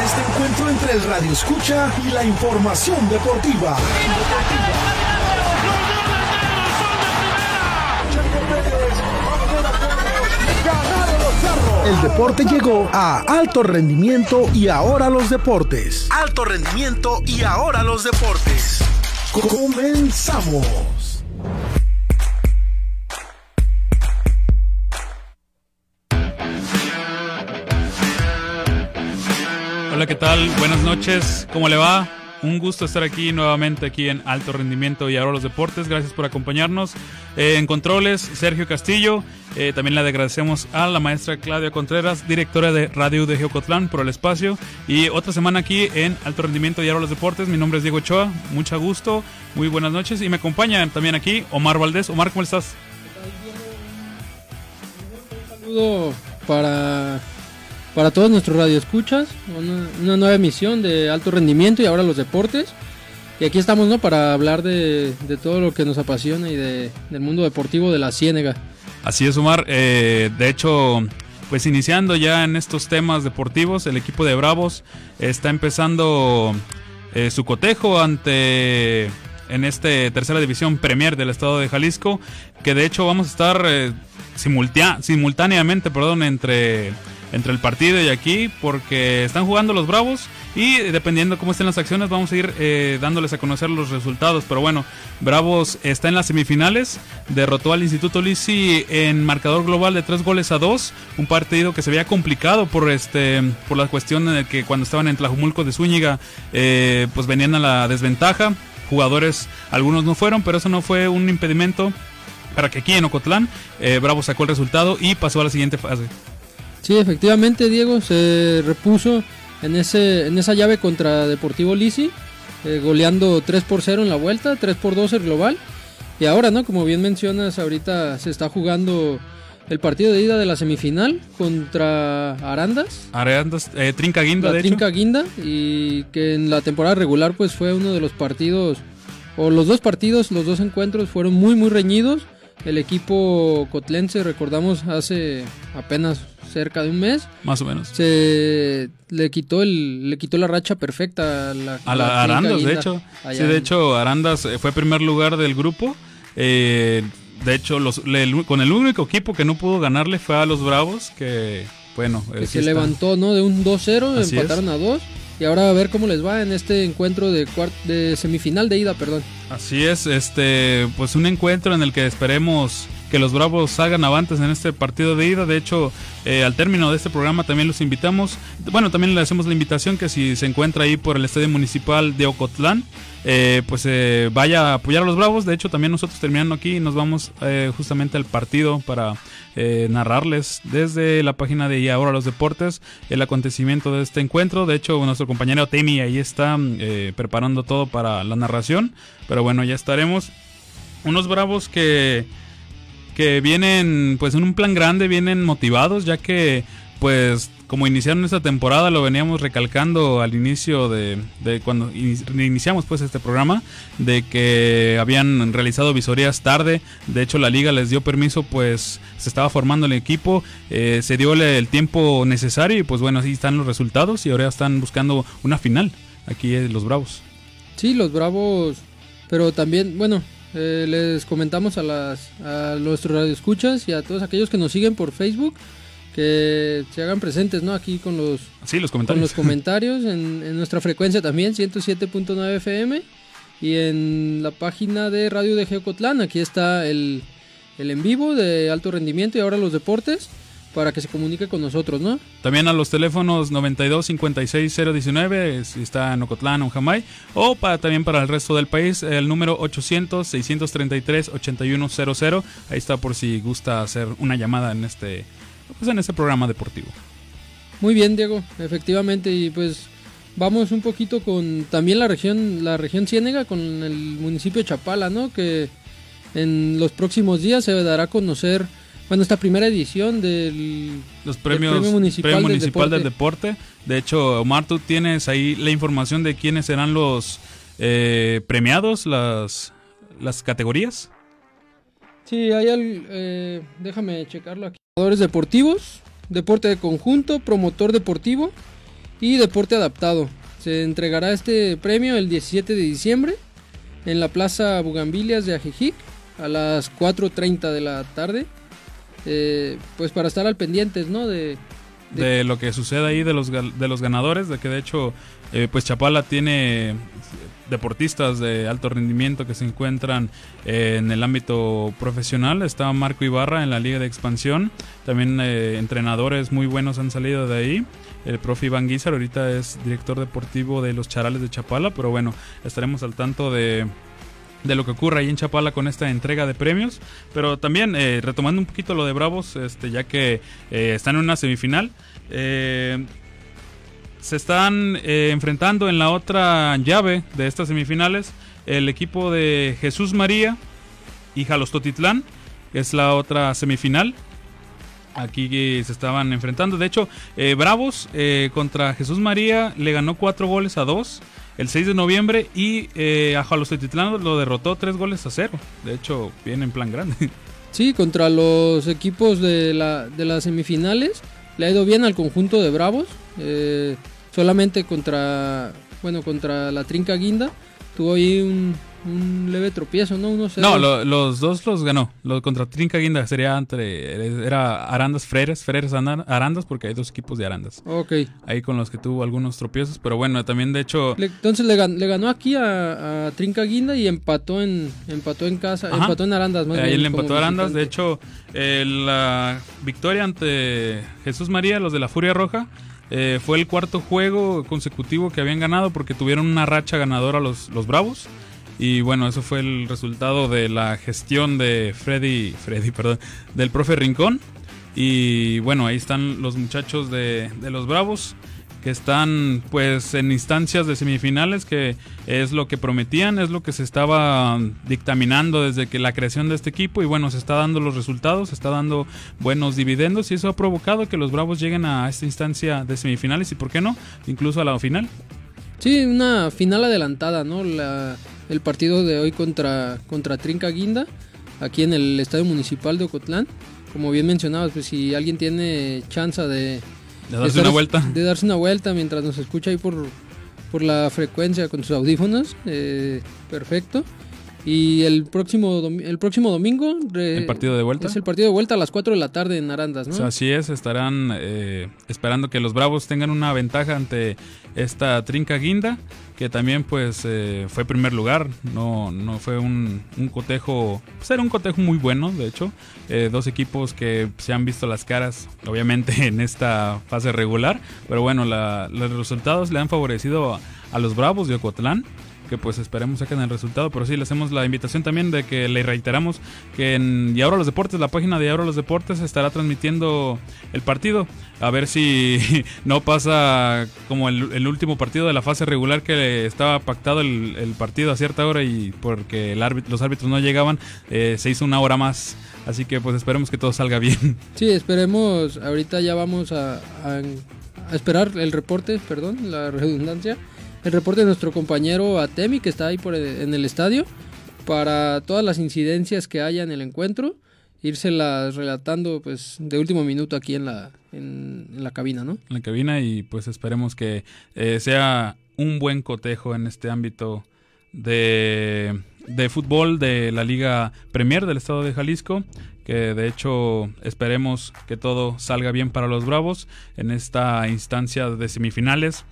a este encuentro entre el Radio Escucha y la información deportiva. El deporte llegó a alto rendimiento y ahora los deportes. Alto rendimiento y ahora los deportes. Comenzamos. Hola, ¿qué tal? Buenas noches. ¿Cómo le va? Un gusto estar aquí nuevamente aquí en Alto Rendimiento y ahora los deportes. Gracias por acompañarnos. Eh, en controles, Sergio Castillo. Eh, también le agradecemos a la maestra Claudia Contreras, directora de Radio de Geocotlán, por el espacio. Y otra semana aquí en Alto Rendimiento y ahora los deportes. Mi nombre es Diego Ochoa. Mucho gusto. Muy buenas noches. Y me acompaña también aquí Omar Valdés. Omar, ¿cómo estás? Un saludo para para todos nuestros radioescuchas, una, nueva emisión de alto rendimiento y ahora los deportes. Y aquí estamos, ¿no? Para hablar de, todo lo que nos apasiona y de, del mundo deportivo de la Ciénega. Así es, Omar. Eh, de hecho, pues iniciando ya en estos temas deportivos, el equipo de Bravos está empezando eh, su cotejo ante en este tercera división Premier del estado de Jalisco, que de hecho vamos a estar eh, simultánea, simultáneamente, perdón, entre entre el partido y aquí porque están jugando los Bravos y dependiendo cómo estén las acciones vamos a ir eh, dándoles a conocer los resultados. Pero bueno, Bravos está en las semifinales, derrotó al Instituto Lisi en marcador global de tres goles a dos, un partido que se veía complicado por este por la cuestión de que cuando estaban en Tlajumulco de Zúñiga eh, pues venían a la desventaja. Jugadores, algunos no fueron, pero eso no fue un impedimento para que aquí en Ocotlán eh, Bravo sacó el resultado y pasó a la siguiente fase. Sí, efectivamente, Diego se repuso en, ese, en esa llave contra Deportivo Lisi, eh, goleando 3 por 0 en la vuelta, 3 por 2 el global. Y ahora, ¿no? Como bien mencionas, ahorita se está jugando el partido de ida de la semifinal contra Arandas. Arandas, eh, Trinca Guinda, la de Trinca hecho. Guinda, y que en la temporada regular pues fue uno de los partidos, o los dos partidos, los dos encuentros fueron muy, muy reñidos. El equipo cotlense, recordamos, hace apenas cerca de un mes. Más o menos. Se le quitó el le quitó la racha perfecta a la, a la, la Arandas, Guinda de hecho. Sí, de hecho, Arandas eh, fue primer lugar del grupo. Eh, de hecho, los, le- con el único equipo que no pudo ganarle fue a los Bravos, que bueno, eh, que sí se está- levantó, ¿no? De un 2-0, Así empataron a 2 y ahora a ver cómo les va en este encuentro de de semifinal de ida, perdón. Así es, este, pues un encuentro en el que esperemos que los Bravos salgan avantes en este partido de ida. De hecho, eh, al término de este programa también los invitamos. Bueno, también le hacemos la invitación que si se encuentra ahí por el Estadio Municipal de Ocotlán, eh, pues eh, vaya a apoyar a los Bravos. De hecho, también nosotros terminando aquí nos vamos justamente al partido para narrarles desde la página de Y Ahora los Deportes el acontecimiento de este encuentro. De hecho, nuestro compañero Temi ahí está preparando todo para la narración. Pero bueno, ya estaremos. Unos Bravos que que vienen pues en un plan grande, vienen motivados, ya que pues como iniciaron esta temporada, lo veníamos recalcando al inicio de, cuando ini- iniciamos pues este programa, de que habían realizado visorías tarde, de hecho la liga les dio permiso, pues se estaba formando el equipo, eh, se dio el tiempo necesario y pues bueno, así están los resultados y ahora están buscando una final, aquí eh, los Bravos. Sí, los Bravos, pero también, bueno, eh, les comentamos a las a nuestros radioescuchas y a todos aquellos que nos siguen por Facebook que se hagan presentes, ¿no? Aquí con los Sí, los con comentarios. los comentarios en, en nuestra frecuencia también 107.9 FM y en la página de Radio de Geocotlán, aquí está el el en vivo de alto rendimiento y ahora los deportes para que se comunique con nosotros, ¿no? También a los teléfonos 92 56 019 si está en Ocotlán o en Jamay o para, también para el resto del país el número 800 633 8100 ahí está por si gusta hacer una llamada en este pues en este programa deportivo. Muy bien, Diego, efectivamente y pues vamos un poquito con también la región la región Ciénega con el municipio de Chapala, ¿no? Que en los próximos días se dará a conocer bueno, esta primera edición del Los premios Premio Municipal del Municipal del Deporte. Deporte. De hecho, Omar, tú tienes ahí la información de quiénes serán los eh, premiados, las, las categorías. Sí, hay al, eh, déjame checarlo aquí. Jugadores deportivos, deporte de conjunto, promotor deportivo y deporte adaptado. Se entregará este premio el 17 de diciembre en la Plaza Bugambilias de Ajijic a las 4.30 de la tarde. Eh, pues para estar al pendientes, ¿no? De, de, lo que sucede ahí de los, de los ganadores, de que de hecho eh, pues Chapala tiene deportistas de alto rendimiento que se encuentran eh, en el ámbito profesional. Está Marco Ibarra en la Liga de Expansión. También entrenadores muy buenos han salido de ahí. El profe Iván Guizar ahorita es director deportivo de los Charales de Chapala, pero bueno, estaremos al tanto de, de lo que ocurre ahí en Chapala con esta entrega de premios. Pero también eh, retomando un poquito lo de Bravos, este, ya que eh, están en una semifinal. Eh, se están enfrentando en la otra llave de estas semifinales el equipo de Jesús María y Jalostotitlán, que es la otra semifinal. Aquí se estaban enfrentando. De hecho, Bravos contra Jesús María le ganó cuatro goles a dos el 6 de noviembre y eh, a Jalostetitlán lo derrotó tres goles a cero. De hecho, viene en plan grande. Sí, contra los equipos de, la, de las semifinales le ha ido bien al conjunto de Bravos. Eh, solamente contra, bueno, contra la Trinca Guinda tuvo ahí un, un leve tropiezo, ¿no? no, los dos los ganó. Los contra Trinca Guinda sería entre. Era Arandas Freres, Freres Arandas, porque hay dos equipos de Arandas. Ok. Ahí con los que tuvo algunos tropiezos, pero bueno, también de hecho. entonces le, ganó, aquí a, Trinca Guinda y empató en empató en casa, empató en Arandas. Más Ahí le empató a Arandas. De hecho, eh, la victoria ante Jesús María, los de la Furia Roja. Eh, fue el cuarto juego consecutivo que habían ganado porque tuvieron una racha ganadora los, los Bravos. Y bueno, eso fue el resultado de la gestión de Freddy, Freddy, perdón, del profe Rincón. Y bueno, ahí están los muchachos de, de los Bravos que están pues en instancias de semifinales que es lo que prometían, es lo que se estaba dictaminando desde que la creación de este equipo y bueno, se está dando los resultados, se está dando buenos dividendos y eso ha provocado que los Bravos lleguen a esta instancia de semifinales y por qué no, incluso a la final. Sí, una final adelantada, ¿no? La, el partido de hoy contra, contra Trinca Guinda, aquí en el Estadio Municipal de Ocotlán. Como bien mencionabas, pues si alguien tiene chance de, de darse una vuelta. De darse una vuelta mientras nos escucha ahí por, por la frecuencia con sus audífonos, eh, perfecto. Y el próximo, el próximo domingo. el partido de vuelta. Es el partido de vuelta a las 4 de la tarde en Arandas, ¿no? así es, estarán eh, esperando que los Bravos tengan una ventaja ante esta Trinca Guinda, que también pues eh, fue primer lugar. No, no fue un, un, cotejo. Pues era un cotejo muy bueno, de hecho. Eh, dos equipos que se han visto las caras, obviamente, en esta fase regular. Pero bueno, los resultados le han favorecido a, a los Bravos de Ocotlán que pues esperemos saquen el resultado, pero sí le hacemos la invitación también de que le reiteramos que en Y ahora los deportes, la página de Y ahora los deportes estará transmitiendo el partido, a ver si no pasa como el, último partido de la fase regular que estaba pactado el, partido a cierta hora y porque el los árbitros no llegaban, eh, se hizo una hora más. Así que pues esperemos que todo salga bien. Sí, esperemos, ahorita ya vamos a, a esperar el reporte, perdón, la redundancia el reporte de nuestro compañero Atemi, que está ahí por en el estadio, para todas las incidencias que haya en el encuentro, írselas relatando pues de último minuto aquí en la, en, la cabina, ¿no? En la cabina y pues esperemos que eh, sea un buen cotejo en este ámbito de, de fútbol de la Liga Premier del Estado de Jalisco que de hecho esperemos que todo salga bien para los Bravos en esta instancia de semifinales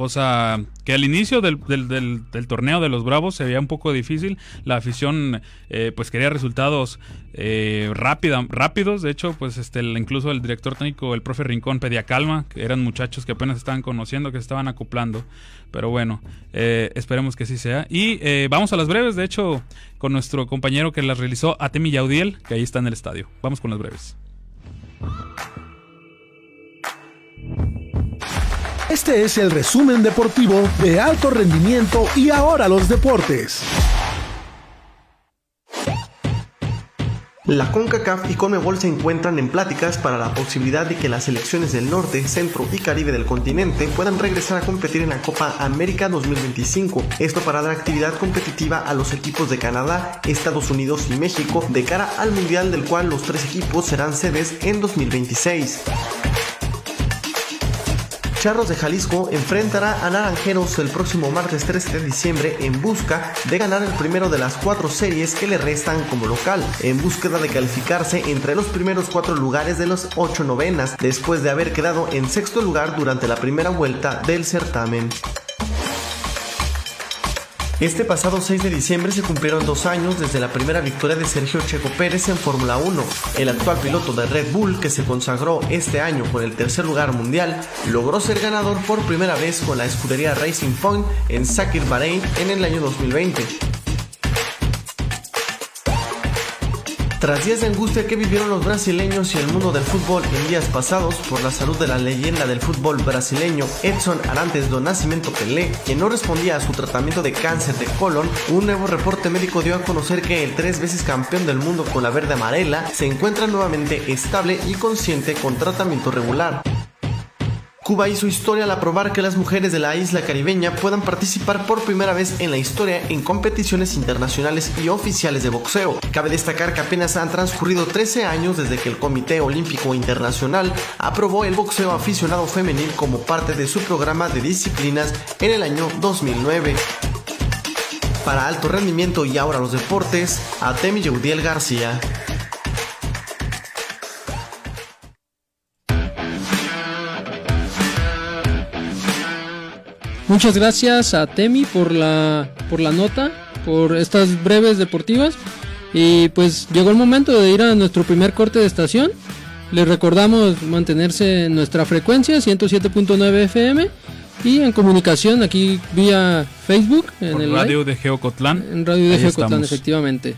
cosa que al inicio del, torneo de los Bravos se veía un poco difícil. La afición eh, pues quería resultados eh, rápidos. De hecho, pues este, incluso el director técnico, el profe Rincón, pedía calma, que eran muchachos que apenas estaban conociendo, que se estaban acoplando. Pero bueno, eh, esperemos que sí sea. Y vamos a las breves, de hecho, con nuestro compañero que las realizó, Atemi Yaudiel, que ahí está en el estadio. Vamos con las breves. Este es el resumen deportivo de alto rendimiento y ahora los deportes. La CONCACAF y CONMEBOL se encuentran en pláticas para la posibilidad de que las selecciones del norte, centro y caribe del continente puedan regresar a competir en la Copa América 2025. Esto para dar actividad competitiva a los equipos de Canadá, Estados Unidos y México de cara al Mundial del cual los tres equipos serán sedes en 2026. Charros de Jalisco enfrentará a Naranjeros el próximo martes 13 de diciembre en busca de ganar el primero de las cuatro series que le restan como local, en búsqueda de calificarse entre los primeros cuatro lugares de los ocho novenas, después de haber quedado en sexto lugar durante la primera vuelta del certamen. Este pasado 6 de diciembre se cumplieron dos años desde la primera victoria de Sergio Checo Pérez en Fórmula 1. El actual piloto de Red Bull, que se consagró este año con el tercer lugar mundial, logró ser ganador por primera vez con la escudería Racing Point en Sakir Bahrein en el año 2020. Tras días de angustia que vivieron los brasileños y el mundo del fútbol en días pasados por la salud de la leyenda del fútbol brasileño Edson Arantes do Nascimento Pelé, quien no respondía a su tratamiento de cáncer de colon, un nuevo reporte médico dio a conocer que el tres veces campeón del mundo con la verde amarela se encuentra nuevamente estable y consciente con tratamiento regular. Cuba hizo historia al aprobar que las mujeres de la isla caribeña puedan participar por primera vez en la historia en competiciones internacionales y oficiales de boxeo. Cabe destacar que apenas han transcurrido 13 años desde que el Comité Olímpico Internacional aprobó el boxeo aficionado femenil como parte de su programa de disciplinas en el año 2009. Para alto rendimiento y ahora los deportes, Atemi Yeudiel García. Muchas gracias a Temi por la, por la nota, por estas breves deportivas. Y pues llegó el momento de ir a nuestro primer corte de estación. Les recordamos mantenerse en nuestra frecuencia 107.9 FM y en comunicación aquí vía Facebook en el radio de Geocotlán. En radio de Geocotlán, efectivamente.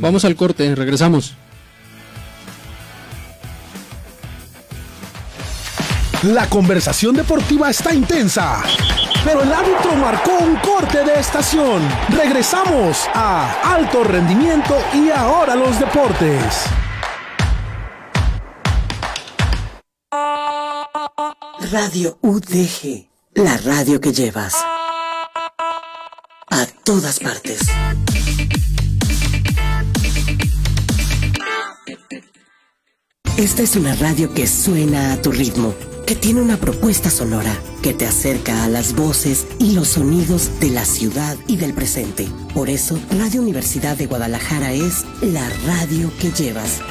Vamos al corte, regresamos. La conversación deportiva está intensa, pero el árbitro marcó un corte de estación. Regresamos a Alto Rendimiento y ahora los deportes. Radio UDG, la radio que llevas a todas partes. Esta es una radio que suena a tu ritmo que tiene una propuesta sonora que te acerca a las voces y los sonidos de la ciudad y del presente. Por eso, Radio Universidad de Guadalajara es la radio que llevas.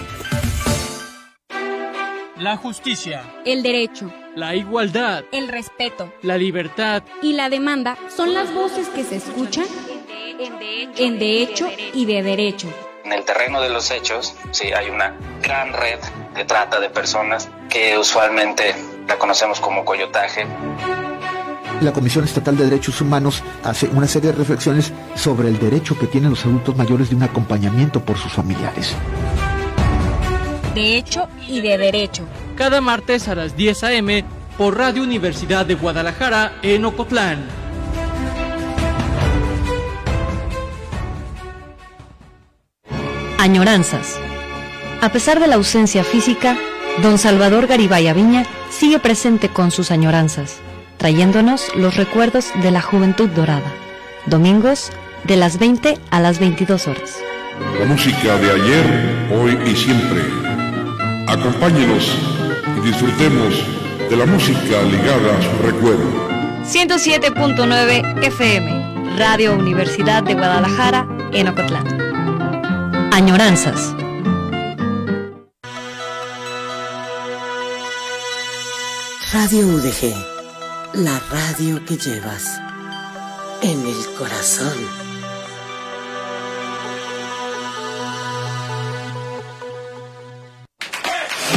La justicia, el derecho, la igualdad, el respeto, la libertad y la demanda son las voces que se escuchan en de hecho y de derecho. En el terreno de los hechos, sí, hay una gran red de trata de personas que usualmente la conocemos como coyotaje. La Comisión Estatal de Derechos Humanos hace una serie de reflexiones sobre el derecho que tienen los adultos mayores de un acompañamiento por sus familiares. De hecho y de derecho. Cada martes a las 10 a.m. por Radio Universidad de Guadalajara en Ocotlán. Añoranzas. A pesar de la ausencia física, don Salvador Garibay Viña sigue presente con sus añoranzas, trayéndonos los recuerdos de la juventud dorada. Domingos de las 20 a las 22 horas. La música de ayer, hoy y siempre. Acompáñenos y disfrutemos de la música ligada a su recuerdo. 107.9 FM, Radio Universidad de Guadalajara, en Ocotlán. Añoranzas. Radio UDG, la radio que llevas en el corazón.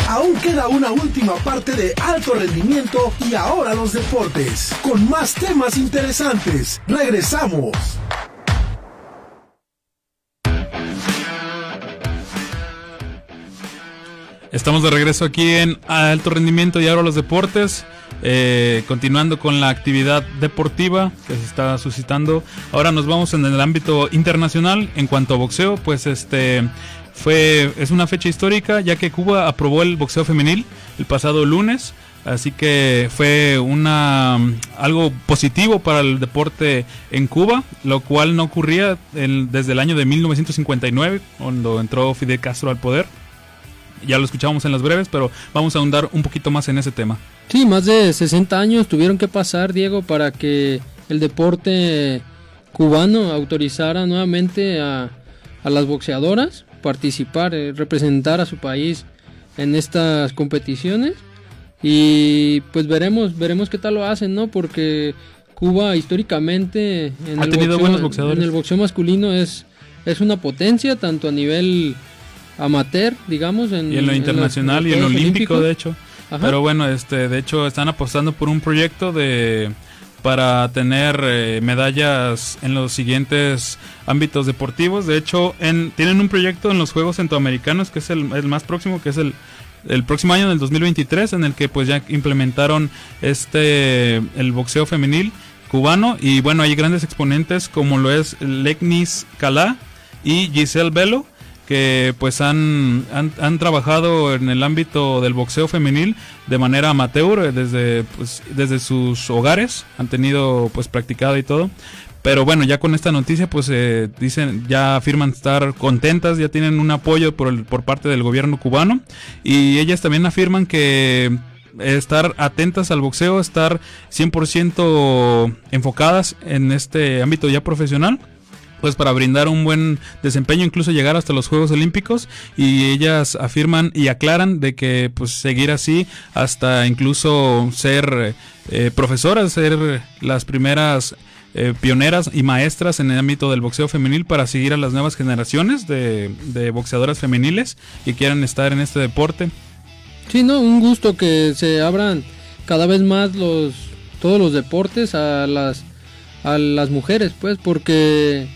Aún queda una última parte de alto rendimiento y ahora los deportes, con más temas interesantes. Regresamos. Estamos de regreso aquí en Alto Rendimiento y ahora los deportes. Eh, continuando con la actividad deportiva que se está suscitando. Ahora nos vamos en el ámbito internacional. En cuanto a boxeo, pues este fue es una fecha histórica ya que Cuba aprobó el boxeo femenil el pasado lunes. Así que fue una algo positivo para el deporte en Cuba, lo cual no ocurría desde el año de 1959, cuando entró Fidel Castro al poder. Ya lo escuchábamos en las breves, pero vamos a ahondar un poquito más en ese tema. Sí, más de 60 años tuvieron que pasar, Diego, para que el deporte cubano autorizara nuevamente a, a las boxeadoras participar, eh, representar a su país en estas competiciones. Y pues veremos, veremos qué tal lo hacen, ¿no? Porque Cuba históricamente en, ha el, tenido boxeo, buenos boxeadores. en el boxeo masculino es, es una potencia, tanto a nivel amateur, digamos, en, y en lo en internacional los y en lo olímpico, de hecho. Ajá. Pero bueno, este, de hecho están apostando por un proyecto de para tener eh, medallas en los siguientes ámbitos deportivos. De hecho, en, tienen un proyecto en los Juegos Centroamericanos que es el, el más próximo, que es el, el próximo año, del 2023, en el que pues ya implementaron este el boxeo femenil cubano y bueno, hay grandes exponentes como lo es Legnis Calá y Giselle Velo que pues han, han, han trabajado en el ámbito del boxeo femenil de manera amateur eh, desde pues, desde sus hogares han tenido pues practicado y todo. Pero bueno ya con esta noticia pues eh, dicen ya afirman estar contentas ya tienen un apoyo por el, por parte del gobierno cubano. Y ellas también afirman que estar atentas al boxeo estar 100% enfocadas en este ámbito ya profesional pues para brindar un buen desempeño, incluso llegar hasta los Juegos Olímpicos y ellas afirman y aclaran de que pues seguir así hasta incluso ser eh, profesoras, ser las primeras eh, pioneras y maestras en el ámbito del boxeo femenil para seguir a las nuevas generaciones de, de boxeadoras femeniles que quieran estar en este deporte. Sí, no, un gusto que se abran cada vez más los todos los deportes a las a las mujeres, pues, porque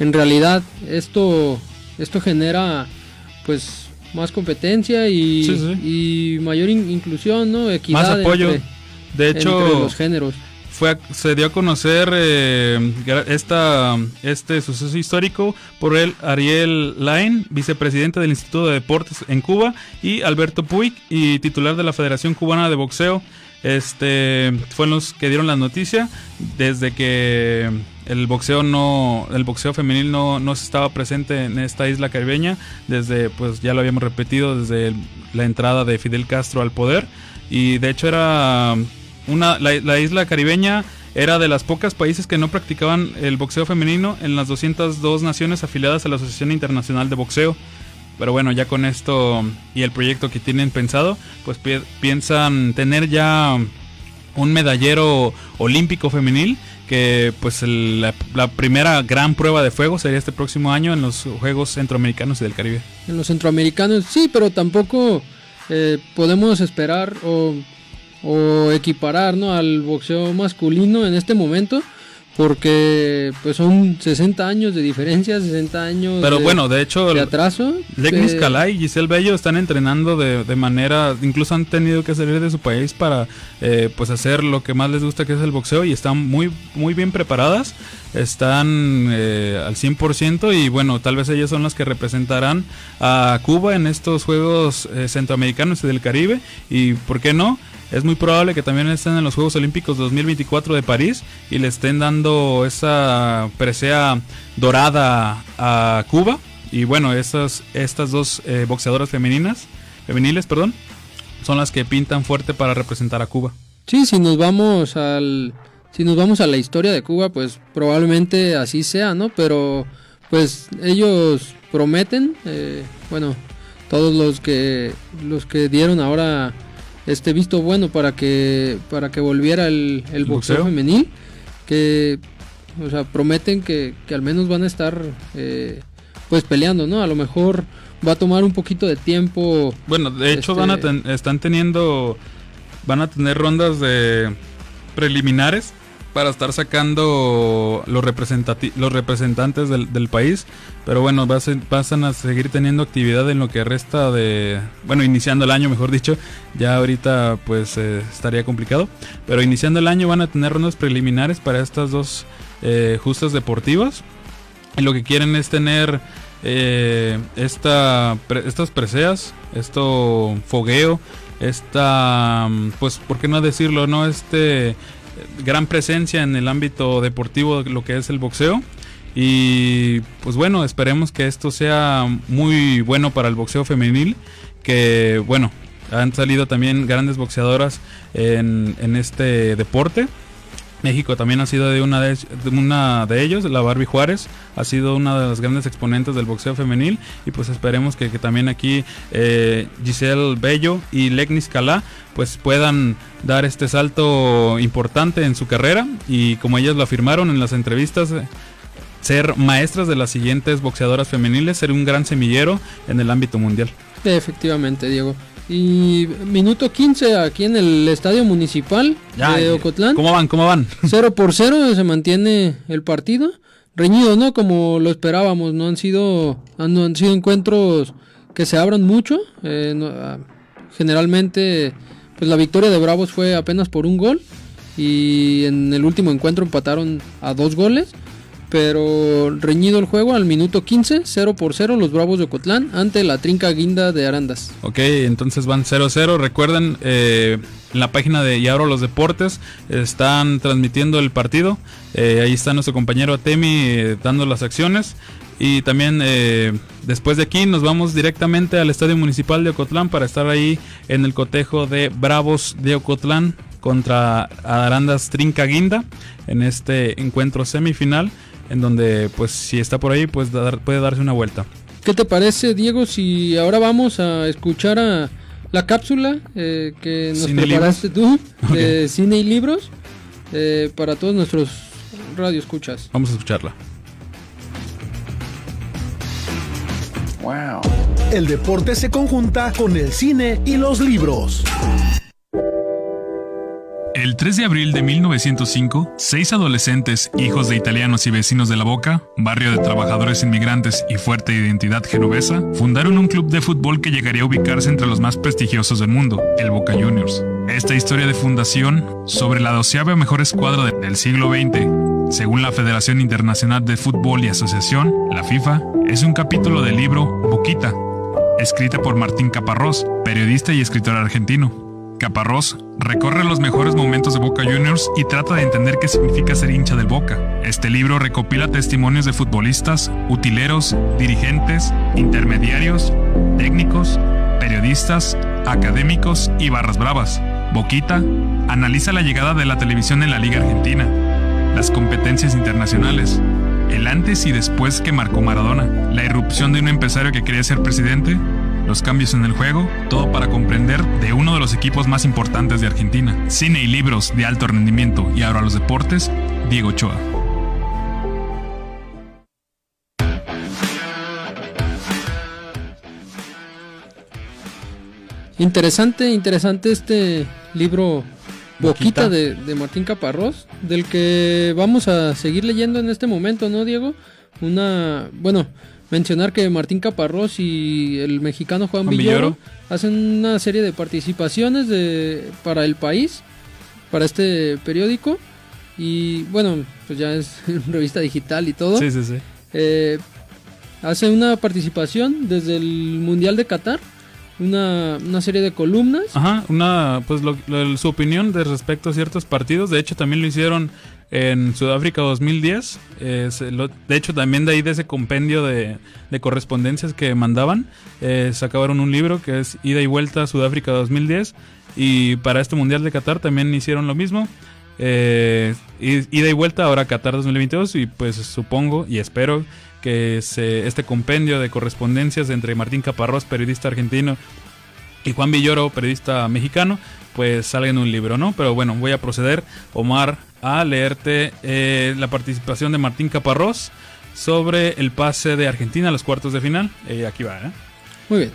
en realidad esto esto genera pues más competencia y, Sí, sí. y mayor in- inclusión, ¿no? Equidad Más apoyo. entre- de hecho, entre los géneros. fue a- se dio a conocer eh, esta este suceso histórico por el Ariel Lain, vicepresidente del Instituto de Deportes en Cuba, y Alberto Puig, y titular de la Federación Cubana de Boxeo. Este fueron los que dieron la noticia desde que el boxeo no el boxeo femenil no, no estaba presente en esta isla caribeña desde pues ya lo habíamos repetido desde la entrada de Fidel Castro al poder y de hecho era una la, la isla caribeña era de las pocas países que no practicaban el boxeo femenino en las 202 naciones afiliadas a la Asociación Internacional de Boxeo. Pero bueno, ya con esto y el proyecto que tienen pensado, pues pi- piensan tener ya un medallero olímpico femenil que pues el- la, la primera gran prueba de fuego sería este próximo año en los Juegos Centroamericanos y del Caribe. En los centroamericanos, sí, pero tampoco eh, podemos esperar o, o equiparar ¿no? al boxeo masculino en este momento, porque pues son 60 años de diferencia, 60 años Pero de, bueno, de hecho, de atraso. Legnis Calá y Giselle Bello están entrenando de, de manera, incluso han tenido que salir de su país para eh, pues hacer lo que más les gusta que es el boxeo y están muy muy bien preparadas, están eh, al 100% y bueno, tal vez ellas son las que representarán a Cuba en estos Juegos eh, Centroamericanos y del Caribe y por qué no, es muy probable que también estén en los Juegos Olímpicos 2024 de París y le estén dando esa presea dorada a Cuba. Y bueno, estas, dos eh, boxeadoras femeninas, femeniles, perdón, son las que pintan fuerte para representar a Cuba. Sí, si nos vamos al si nos vamos a la historia de Cuba, pues probablemente así sea, ¿no? Pero pues ellos prometen, eh, bueno, todos los que los que dieron ahora este visto bueno para que para que volviera el, el boxeo, boxeo? femenil, que o sea prometen que, que al menos van a estar eh, pues peleando, ¿no? A lo mejor va a tomar un poquito de tiempo. Bueno, de hecho Este- van a ten- están teniendo van a tener rondas de preliminares para estar sacando los los representantes del, del país, pero bueno, vas a- pasan a seguir teniendo actividad en lo que resta de, bueno, iniciando el año, mejor dicho, ya ahorita pues eh, estaría complicado, pero iniciando el año van a tener rondas preliminares para estas dos eh, justas deportivas y lo que quieren es tener eh, esta, estas preseas, esto fogueo, esta, mm, pues, ¿por qué no decirlo, no? Este gran presencia en el ámbito deportivo, lo que es el boxeo. Y pues bueno, esperemos que esto sea muy bueno para el boxeo femenil, que bueno, han salido también grandes boxeadoras en, en este deporte. México también ha sido de una de, una de ellos, la Barbie Juárez, ha sido una de las grandes exponentes del boxeo femenil y pues esperemos que, también aquí eh, Giselle Bello y Legnis Calá pues puedan dar este salto importante en su carrera y como ellas lo afirmaron en las entrevistas ser maestras de las siguientes boxeadoras femeniles, ser un gran semillero en el ámbito mundial. Efectivamente, Diego. Y minuto 15 aquí en el estadio municipal de Ocotlán. ¿Cómo van? ¿Cómo van? 0 por 0 se mantiene el partido. Reñido, ¿no? Como lo esperábamos, no han sido, no han sido encuentros que se abran mucho. Eh, ah, generalmente, pues la victoria de Bravos fue apenas por un gol. Y en el último encuentro empataron a dos goles. Pero reñido el juego al minuto 15, 0 por 0 los Bravos de Ocotlán ante la Trinca Guinda de Arandas. Ok, entonces van 0-0. Recuerden, eh, en la página de Y los Deportes están transmitiendo el partido. Eh, ahí está nuestro compañero Atemi eh, dando las acciones. Y también después de aquí nos vamos directamente al Estadio Municipal de Ocotlán para estar ahí en el cotejo de Bravos de Ocotlán contra Arandas Trinca Guinda en este encuentro semifinal en donde pues si está por ahí pues puede darse una vuelta. ¿Qué te parece Diego si ahora vamos a escuchar a la cápsula eh, que nos preparaste tú de cine y libros eh, para todos nuestros radioescuchas? Vamos a escucharla. Wow. El deporte se conjunta con el cine y los libros. El 3 de abril de 1905, seis adolescentes, hijos de italianos y vecinos de La Boca, barrio de trabajadores inmigrantes y fuerte identidad genovesa, fundaron un club de fútbol que llegaría a ubicarse entre los más prestigiosos del mundo, el Boca Juniors. Esta historia de fundación, sobre la doceava mejor escuadra del siglo XX, según la Federación Internacional de Fútbol y Asociación, la FIFA, es un capítulo del libro Boquita, escrita por Martín Caparrós, periodista y escritor argentino. Caparrós recorre los mejores momentos de Boca Juniors y trata de entender qué significa ser hincha del Boca. Este libro recopila testimonios de futbolistas, utileros, dirigentes, intermediarios, técnicos, periodistas, académicos y barras bravas. Boquita analiza la llegada de la televisión en la Liga Argentina, las competencias internacionales, el antes y después que marcó Maradona, la irrupción de un empresario que quería ser presidente los cambios en el juego, todo para comprender de uno de los equipos más importantes de Argentina. Cine y libros de alto rendimiento y ahora los deportes, Diego Ochoa. Interesante, interesante este libro Boquita, de, de, Martín Caparrós, del que vamos a seguir leyendo en este momento, ¿no, Diego? Una, bueno, mencionar que Martín Caparrós y el mexicano Juan, Villoro, hacen una serie de participaciones de, para el país, para este periódico. Y bueno, pues ya es revista digital y todo. Sí, sí, sí. Eh, hace una participación desde el Mundial de Qatar. Una, una serie de columnas. Ajá, una, pues su opinión de respecto a ciertos partidos. De hecho, también lo hicieron en Sudáfrica 2010. de hecho, también de ahí de ese compendio de, correspondencias que mandaban, eh, sacaron un libro que es Ida y Vuelta a Sudáfrica 2010. Y para este Mundial de Qatar también hicieron lo mismo. Eh, ida y vuelta ahora Qatar 2022 y pues supongo y espero que este compendio de correspondencias entre Martín Caparrós, periodista argentino, y Juan Villoro, periodista mexicano, pues salga en un libro, ¿no? Pero bueno, voy a proceder, Omar, a leerte eh, la participación de Martín Caparrós sobre el pase de Argentina a los cuartos de final. Eh, aquí va, ¿eh? Muy bien.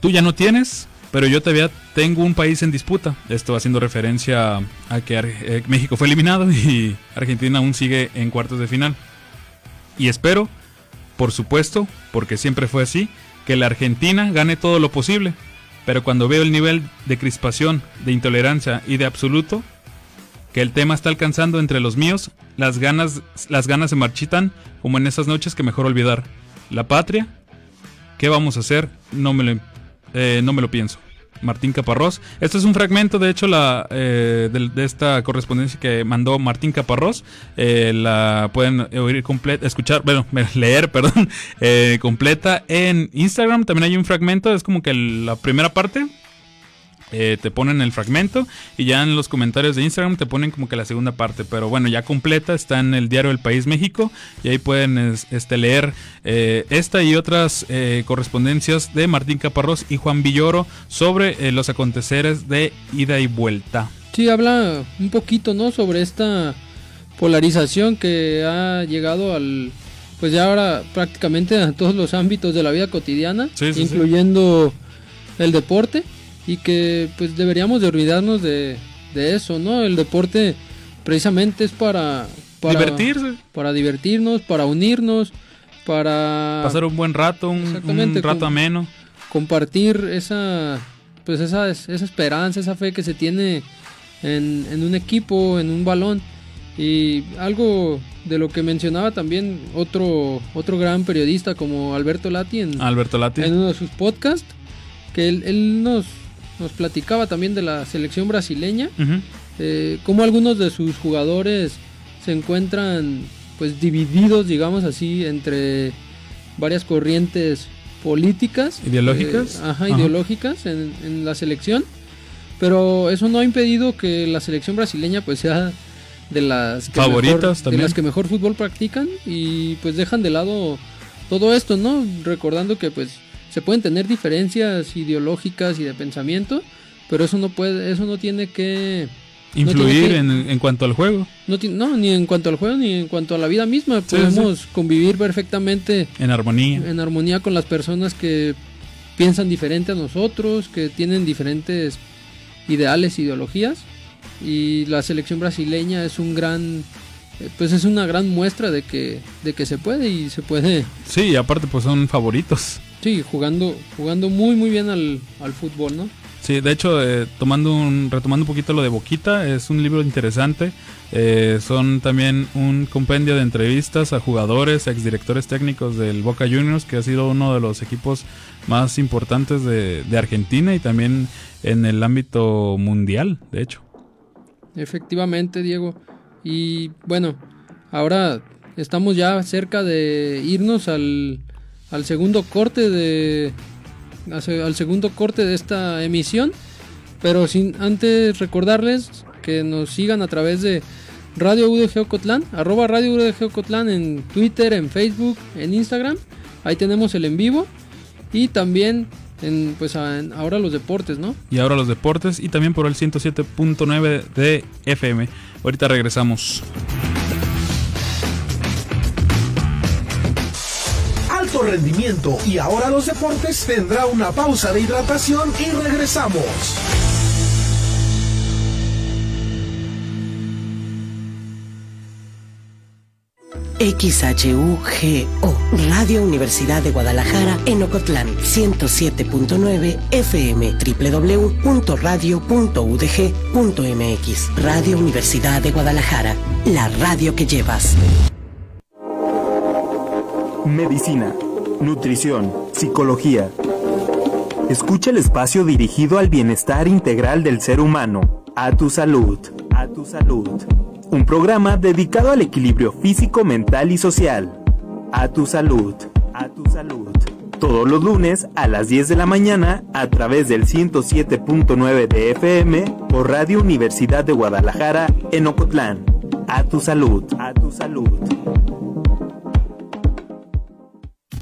Tú ya no tienes, pero yo todavía tengo un país en disputa. Esto haciendo referencia a que eh, México fue eliminado y Argentina aún sigue en cuartos de final. Y espero, por supuesto, porque siempre fue así, que la Argentina gane todo lo posible. Pero cuando veo el nivel de crispación, de intolerancia y de absoluto, que el tema está alcanzando entre los míos, las ganas, las ganas se marchitan como en esas noches que mejor olvidar. La patria, ¿qué vamos a hacer? No me lo, eh, no me lo pienso. Martín Caparrós. Este es un fragmento, de hecho, la, eh, de, esta correspondencia que mandó Martín Caparrós. Eh, la pueden oír completa, escuchar, bueno, leer, perdón, completa en Instagram. También hay un fragmento, es como que la primera parte eh, te ponen el fragmento y ya en los comentarios de Instagram te ponen como que la segunda parte. Pero bueno, ya completa está en el diario El País México y ahí pueden este, leer eh, esta y otras eh, correspondencias de Martín Caparrós y Juan Villoro sobre los aconteceres de ida y vuelta. Sí, habla un poquito, ¿no? Sobre esta polarización que ha llegado al, pues ya ahora prácticamente a todos los ámbitos de la vida cotidiana, incluyendo el deporte y que pues deberíamos de olvidarnos de, eso, ¿no? El deporte precisamente es para, para divertirse, para divertirnos, para unirnos, para pasar un buen rato, un, un rato ameno, compartir esa pues esa, esa esperanza, esa fe que se tiene en, en un equipo, en un balón y algo de lo que mencionaba también otro otro gran periodista como Alberto Lati en, Alberto Lati. en uno de sus podcasts que él, él nos nos platicaba también de la selección brasileña, eh, cómo algunos de sus jugadores se encuentran pues divididos, digamos así, entre varias corrientes políticas. ¿Ideológicas? Eh, ajá, ideológicas en, la selección. Pero eso no ha impedido que la selección brasileña pues sea de las que favoritas de las que mejor fútbol practican y pues dejan de lado todo esto, ¿no? Recordando que pues se pueden tener diferencias ideológicas y de pensamiento, pero eso no puede, eso no tiene que influir en, cuanto al juego. No, no, ni en cuanto al juego ni en cuanto a la vida misma. Podemos convivir perfectamente en armonía. En armonía con las personas que piensan diferente a nosotros, que tienen diferentes ideales, ideologías. Y la selección brasileña es un gran eh, pues es una gran muestra de que de que se puede y se puede. Sí, aparte pues son favoritos. Sí, jugando, jugando muy muy bien al, fútbol, ¿no? Sí, de hecho, eh, tomando un, retomando un poquito lo de Boquita, es un libro interesante. Eh, son también un compendio de entrevistas a jugadores, exdirectores técnicos del Boca Juniors, que ha sido uno de los equipos más importantes de, de Argentina y también en el ámbito mundial, de hecho. Efectivamente, Diego. Y bueno, ahora estamos ya cerca de irnos al, al segundo corte de al segundo corte de esta emisión pero sin antes recordarles que nos sigan a través de Radio UDG Ocotlán, arroba Radio UDG Ocotlán en Twitter, en Facebook, en Instagram. Ahí tenemos el en vivo. Y también en, pues ahora los deportes, ¿no? Y ahora los deportes y también por el 107.9 de FM. Ahorita regresamos. Rendimiento y ahora los deportes tendrá una pausa de hidratación y regresamos. XHUGO, Radio Universidad de Guadalajara en Ocotlán, 107.9 FM, www.radio.udg.mx. Radio Universidad de Guadalajara, la radio que llevas. Medicina, nutrición, psicología. Escucha el espacio dirigido al bienestar integral del ser humano. A tu salud. A tu salud. Un programa dedicado al equilibrio físico, mental y social. A tu salud. A tu salud. Todos los lunes a las 10 de la mañana a través del 107.9 de FM por Radio Universidad de Guadalajara en Ocotlán. A tu salud. A tu salud.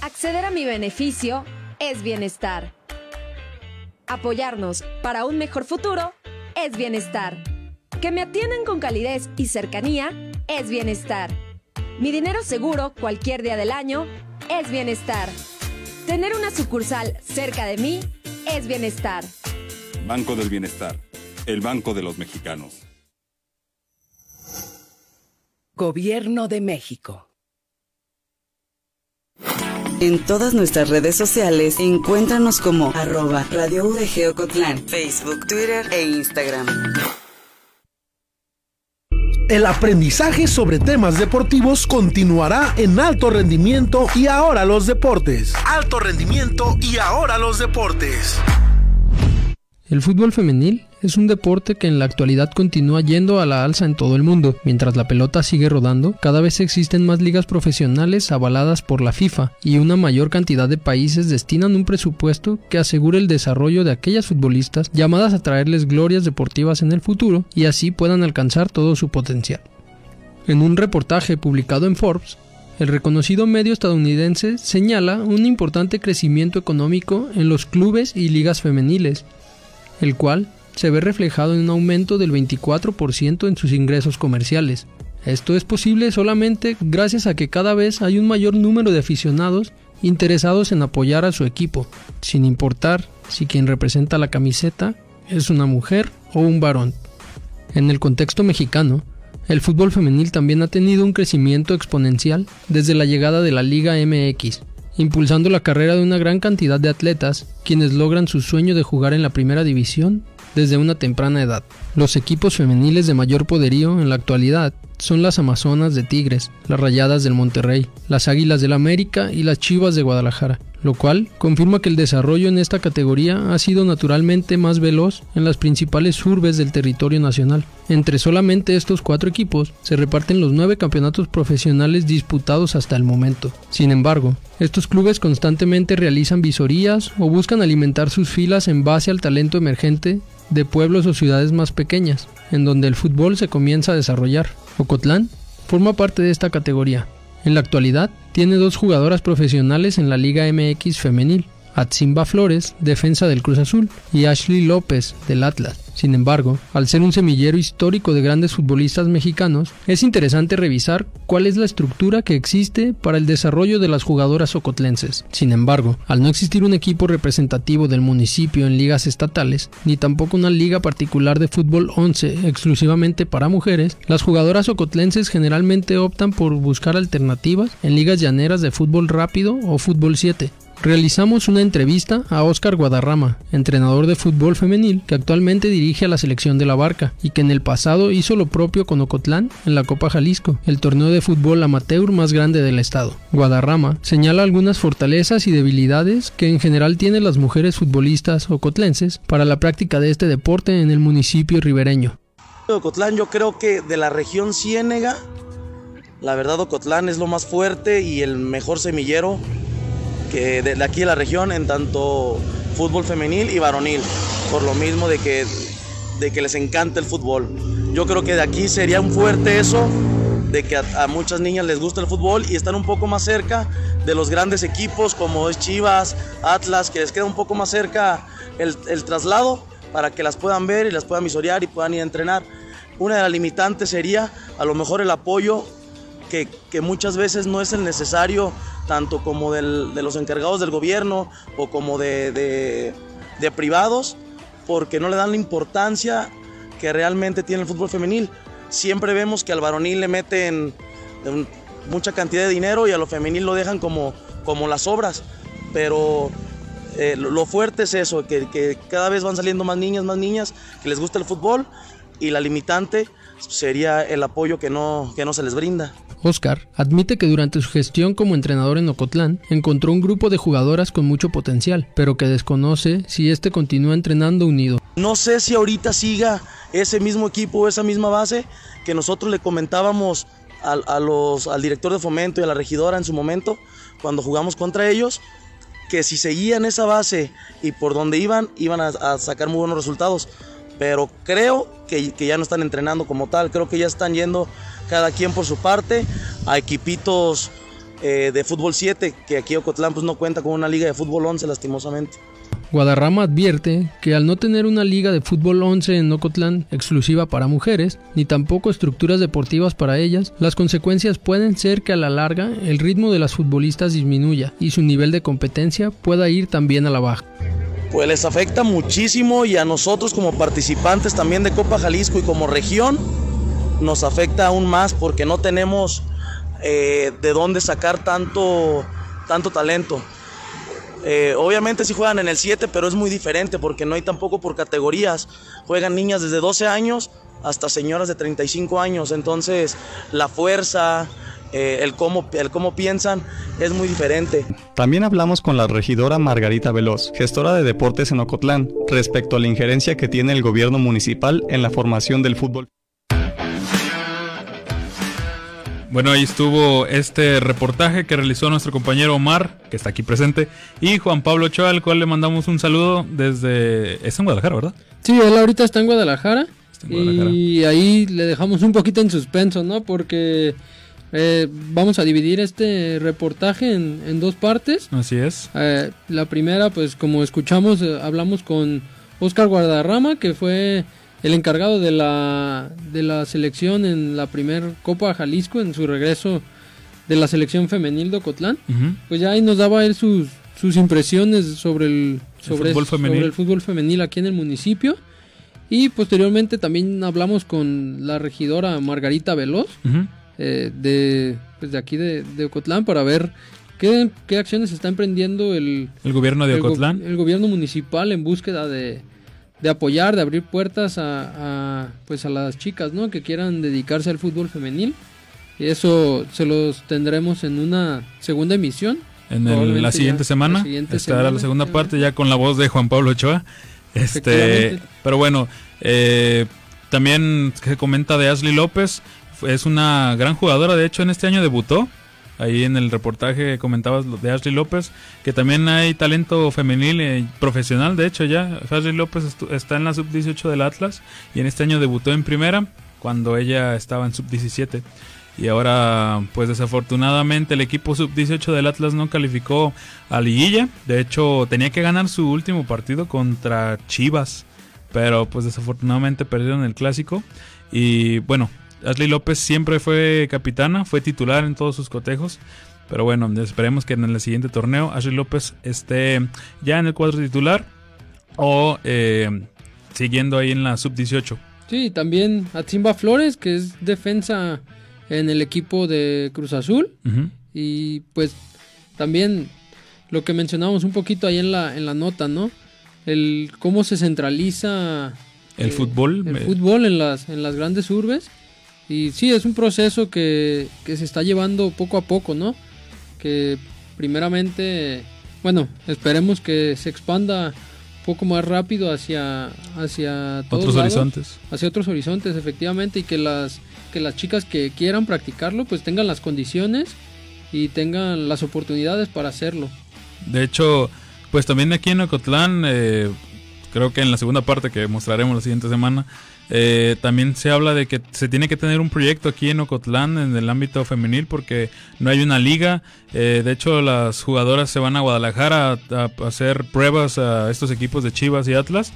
Acceder a mi beneficio es bienestar. Apoyarnos para un mejor futuro es bienestar. Que me atiendan con calidez y cercanía es bienestar. Mi dinero seguro cualquier día del año es bienestar. Tener una sucursal cerca de mí es bienestar. Banco del Bienestar, el banco de los mexicanos. Gobierno de México. En todas nuestras redes sociales, encuéntranos como arroba Radio UDG Ocotlán, Facebook, Twitter e Instagram. El aprendizaje sobre temas deportivos continuará en alto rendimiento y ahora los deportes. Alto rendimiento y ahora los deportes. El fútbol femenil es un deporte que en la actualidad continúa yendo a la alza en todo el mundo. Mientras la pelota sigue rodando, cada vez existen más ligas profesionales avaladas por la FIFA y una mayor cantidad de países destinan un presupuesto que asegure el desarrollo de aquellas futbolistas llamadas a traerles glorias deportivas en el futuro y así puedan alcanzar todo su potencial. En un reportaje publicado en Forbes, el reconocido medio estadounidense señala un importante crecimiento económico en los clubes y ligas femeniles, el cual se ve reflejado en un aumento del 24% en sus ingresos comerciales. Esto es posible solamente gracias a que cada vez hay un mayor número de aficionados interesados en apoyar a su equipo, sin importar si quien representa la camiseta es una mujer o un varón. En el contexto mexicano, el fútbol femenil también ha tenido un crecimiento exponencial desde la llegada de la Liga MX, impulsando la carrera de una gran cantidad de atletas quienes logran su sueño de jugar en la primera división desde una temprana edad. Los equipos femeniles de mayor poderío en la actualidad son las Amazonas de Tigres, las Rayadas del Monterrey, las Águilas del América y las Chivas de Guadalajara, lo cual confirma que el desarrollo en esta categoría ha sido naturalmente más veloz en las principales urbes del territorio nacional. Entre solamente estos cuatro equipos se reparten los nueve campeonatos profesionales disputados hasta el momento. Sin embargo, estos clubes constantemente realizan visorías o buscan alimentar sus filas en base al talento emergente de pueblos o ciudades más pequeñas, en donde el fútbol se comienza a desarrollar. Ocotlán forma parte de esta categoría. En la actualidad tiene dos jugadoras profesionales en la Liga MX femenil, Atsimba Flores, defensa del Cruz Azul, y Ashley López, del Atlas. Sin embargo, al ser un semillero histórico de grandes futbolistas mexicanos, es interesante revisar cuál es la estructura que existe para el desarrollo de las jugadoras ocotlenses. Sin embargo, al no existir un equipo representativo del municipio en ligas estatales, ni tampoco una liga particular de fútbol 11 exclusivamente para mujeres, las jugadoras ocotlenses generalmente optan por buscar alternativas en ligas llaneras de fútbol rápido o fútbol 7, Realizamos una entrevista a Óscar Guadarrama, entrenador de fútbol femenil que actualmente dirige a la selección de la Barca y que en el pasado hizo lo propio con Ocotlán en la Copa Jalisco, el torneo de fútbol amateur más grande del estado. Guadarrama señala algunas fortalezas y debilidades que en general tienen las mujeres futbolistas ocotlenses para la práctica de este deporte en el municipio ribereño. Ocotlán yo creo que de la región Ciénega, la verdad Ocotlán es lo más fuerte y el mejor semillero que de aquí de la región en tanto fútbol femenil y varonil, por lo mismo de que, de que les encanta el fútbol. Yo creo que de aquí sería un fuerte eso, de que a, muchas niñas les gusta el fútbol y están un poco más cerca de los grandes equipos como es Chivas, Atlas, que les queda un poco más cerca el, el traslado para que las puedan ver y las puedan visorear y puedan ir a entrenar. Una de las limitantes sería a lo mejor el apoyo que, que muchas veces no es el necesario tanto como de los encargados del gobierno o como de, privados, porque no le dan la importancia que realmente tiene el fútbol femenil. Siempre vemos que al varonil le meten mucha cantidad de dinero y a lo femenil lo dejan como, las obras, pero eh, lo fuerte es eso, que, cada vez van saliendo más niñas, más niñas que les gusta el fútbol y la limitante sería el apoyo que no, que no se les brinda. Oscar admite que durante su gestión como entrenador en Ocotlán encontró un grupo de jugadoras con mucho potencial, pero que desconoce si este continúa entrenando unido. No sé si ahorita siga ese mismo equipo, esa misma base que nosotros le comentábamos al director de fomento y a la regidora en su momento, cuando jugamos contra ellos, que si seguían esa base y por donde iban, iban a, sacar muy buenos resultados. Pero creo que, ya no están entrenando como tal, creo que ya están yendo cada quien por su parte, a equipitos eh, de fútbol 7, que aquí Ocotlán pues, no cuenta con una liga de fútbol 11 lastimosamente. Guadarrama advierte que al no tener una liga de fútbol 11 en Ocotlán exclusiva para mujeres, ni tampoco estructuras deportivas para ellas, las consecuencias pueden ser que a la larga el ritmo de las futbolistas disminuya y su nivel de competencia pueda ir también a la baja. Pues les afecta muchísimo y a nosotros como participantes también de Copa Jalisco y como región nos afecta aún más porque no tenemos eh, de dónde sacar tanto, tanto talento. Eh, obviamente sí juegan en el 7, pero es muy diferente porque no hay tampoco por categorías. Juegan niñas desde 12 años hasta señoras de 35 años. Entonces la fuerza, eh, el, cómo, el cómo piensan es muy diferente. También hablamos con la regidora Margarita Veloz, gestora de deportes en Ocotlán, respecto a la injerencia que tiene el gobierno municipal en la formación del fútbol. Bueno, ahí estuvo este reportaje que realizó nuestro compañero Omar, que está aquí presente, y Juan Pablo Ochoa, al cual le mandamos un saludo desde... Es en Guadalajara, ¿verdad? Sí, él ahorita está en Guadalajara. Y ahí le dejamos un poquito en suspenso, ¿no? Porque eh, vamos a dividir este reportaje en, dos partes. Así es. Eh, la primera, pues como escuchamos, eh, hablamos con Oscar Guardarrama, que fue el encargado de la, de la selección en la primer Copa Jalisco, en su regreso de la selección femenil de Ocotlán, pues ya ahí nos daba él sus, sus impresiones sobre el, sobre, fútbol sobre el fútbol femenil aquí en el municipio. Y posteriormente también hablamos con la regidora Margarita Veloz, eh, de, pues de aquí de, de, Ocotlán, para ver qué, qué acciones está emprendiendo el, el gobierno de Ocotlán. el gobierno municipal en búsqueda de, de apoyar, de abrir puertas a, pues a las chicas, ¿no? Que quieran dedicarse al fútbol femenil. Y eso se los tendremos en una segunda emisión. En la siguiente semana. estará la segunda parte ya con la voz de Juan Pablo Ochoa. Este, pero bueno, eh, también se comenta de Ashley López. Es una gran jugadora, de hecho en este año debutó ahí en el reportaje comentabas de Ashley López, que también hay talento femenil eh, profesional, de hecho ya, Ashley López está en la sub-18 del Atlas y en este año debutó en primera cuando ella estaba en sub-17. Y ahora, pues desafortunadamente el equipo sub-18 del Atlas no calificó a liguilla. De hecho, tenía que ganar su último partido contra Chivas. Pero pues desafortunadamente perdieron el clásico. Y bueno, Ashley López siempre fue capitana, fue titular en todos sus cotejos. Pero bueno, esperemos que en el siguiente torneo Ashley López esté ya en el cuadro titular o eh, siguiendo ahí en la sub-18. Sí, también Atzimba Flores, que es defensa en el equipo de Cruz Azul. Y pues también lo que mencionamos un poquito ahí en la, en la nota, ¿no? El cómo se centraliza el eh, fútbol. El fútbol en las, en las grandes urbes y sí, es un proceso que, se está llevando poco a poco, ¿no? Que primeramente, bueno, esperemos que se expanda un poco más rápido hacia, hacia otros horizontes. Hacia otros horizontes, efectivamente, y que las, que las chicas que quieran practicarlo, pues tengan las condiciones y tengan las oportunidades para hacerlo. De hecho, pues también aquí en Ocotlán, eh, creo que en la segunda parte que mostraremos la siguiente semana, eh, también se habla de que se tiene que tener un proyecto aquí en Ocotlán en el ámbito femenil porque no hay una liga. Eh, de hecho, las jugadoras se van a Guadalajara a, hacer pruebas a estos equipos de Chivas y Atlas.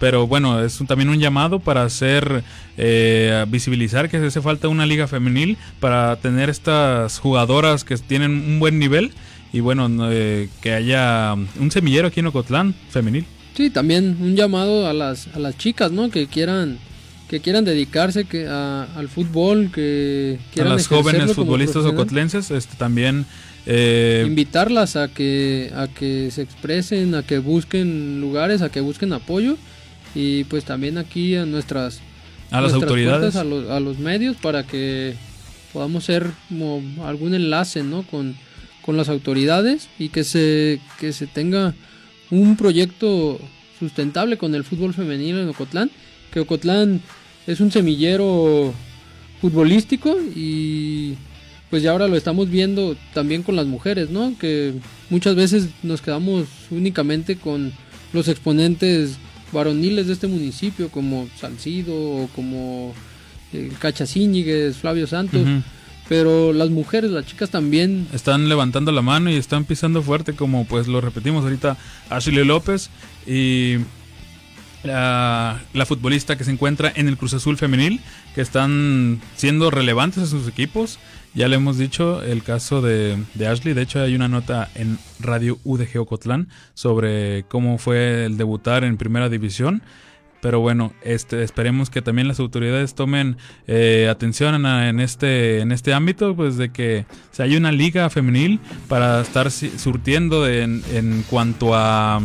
Pero bueno, es también un llamado para hacer, eh, visibilizar que hace falta una liga femenil para tener estas jugadoras que tienen un buen nivel y bueno, que haya un semillero aquí en Ocotlán femenil. Sí, también un llamado a las, a las chicas, ¿no? Que quieran que quieran dedicarse que al fútbol, que quieran a las jóvenes futbolistas ocotlenses, este también eh, invitarlas a que a que se expresen, a que busquen lugares, a que busquen apoyo y pues también aquí a nuestras a las autoridades, a los, a los medios para que podamos ser como algún enlace, ¿no? Con, con las autoridades y que se que se tenga un proyecto sustentable con el fútbol femenino en Ocotlán que Ocotlán es un semillero futbolístico y pues ya ahora lo estamos viendo también con las mujeres, ¿no? Que muchas veces nos quedamos únicamente con los exponentes varoniles de este municipio como Salcido o como eh, Flavio Santos. Pero las mujeres, las chicas también están levantando la mano y están pisando fuerte, como pues lo repetimos ahorita Ashley López. Y la, futbolista que se encuentra en el Cruz Azul femenil, que están siendo relevantes en sus equipos. Ya le hemos dicho el caso de, de, Ashley, de hecho hay una nota en Radio UDG Ocotlán sobre cómo fue el debutar en primera división. Pero bueno, este, esperemos que también las autoridades tomen eh, atención en, este, en este ámbito, pues de que se haya una liga femenil para estar surtiendo en, en cuanto a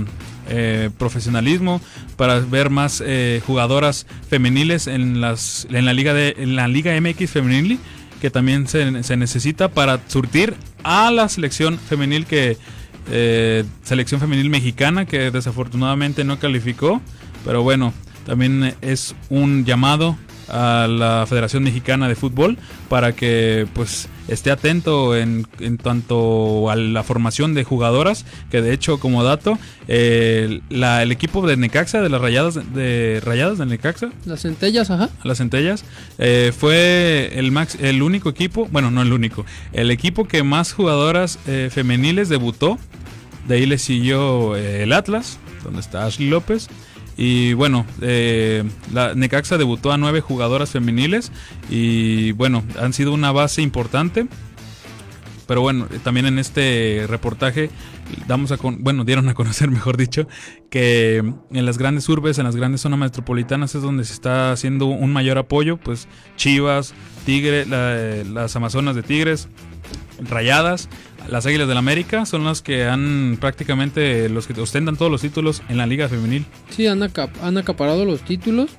eh, profesionalismo, para ver más eh, jugadoras femeniles en, las, en, la liga de, en la Liga MX femenil, que también se, se necesita para surtir a la selección femenil que... Eh, selección femenil mexicana que desafortunadamente no calificó, pero bueno, también es un llamado a la Federación Mexicana de Fútbol para que pues esté atento en, en tanto a la formación de jugadoras que de hecho como dato eh, la, el equipo de Necaxa de las rayadas de rayadas de Necaxa. Las centellas ajá. Las centellas eh, fue el max el único equipo bueno no el único el equipo que más jugadoras eh, femeniles debutó. De ahí le siguió eh, el Atlas donde está Ashley López y bueno, eh, la Necaxa debutó a nueve jugadoras femeniles y bueno, han sido una base importante. Pero bueno, también en este reportaje damos a bueno, dieron a conocer, mejor dicho, que en las grandes urbes, en las grandes zonas metropolitanas es donde se está haciendo un mayor apoyo, pues Chivas, Tigre, la, las Amazonas de Tigres, Rayadas, las Águilas del América son las que han prácticamente los que ostentan todos los títulos en la liga femenil. Sí, han, acap han acaparado los títulos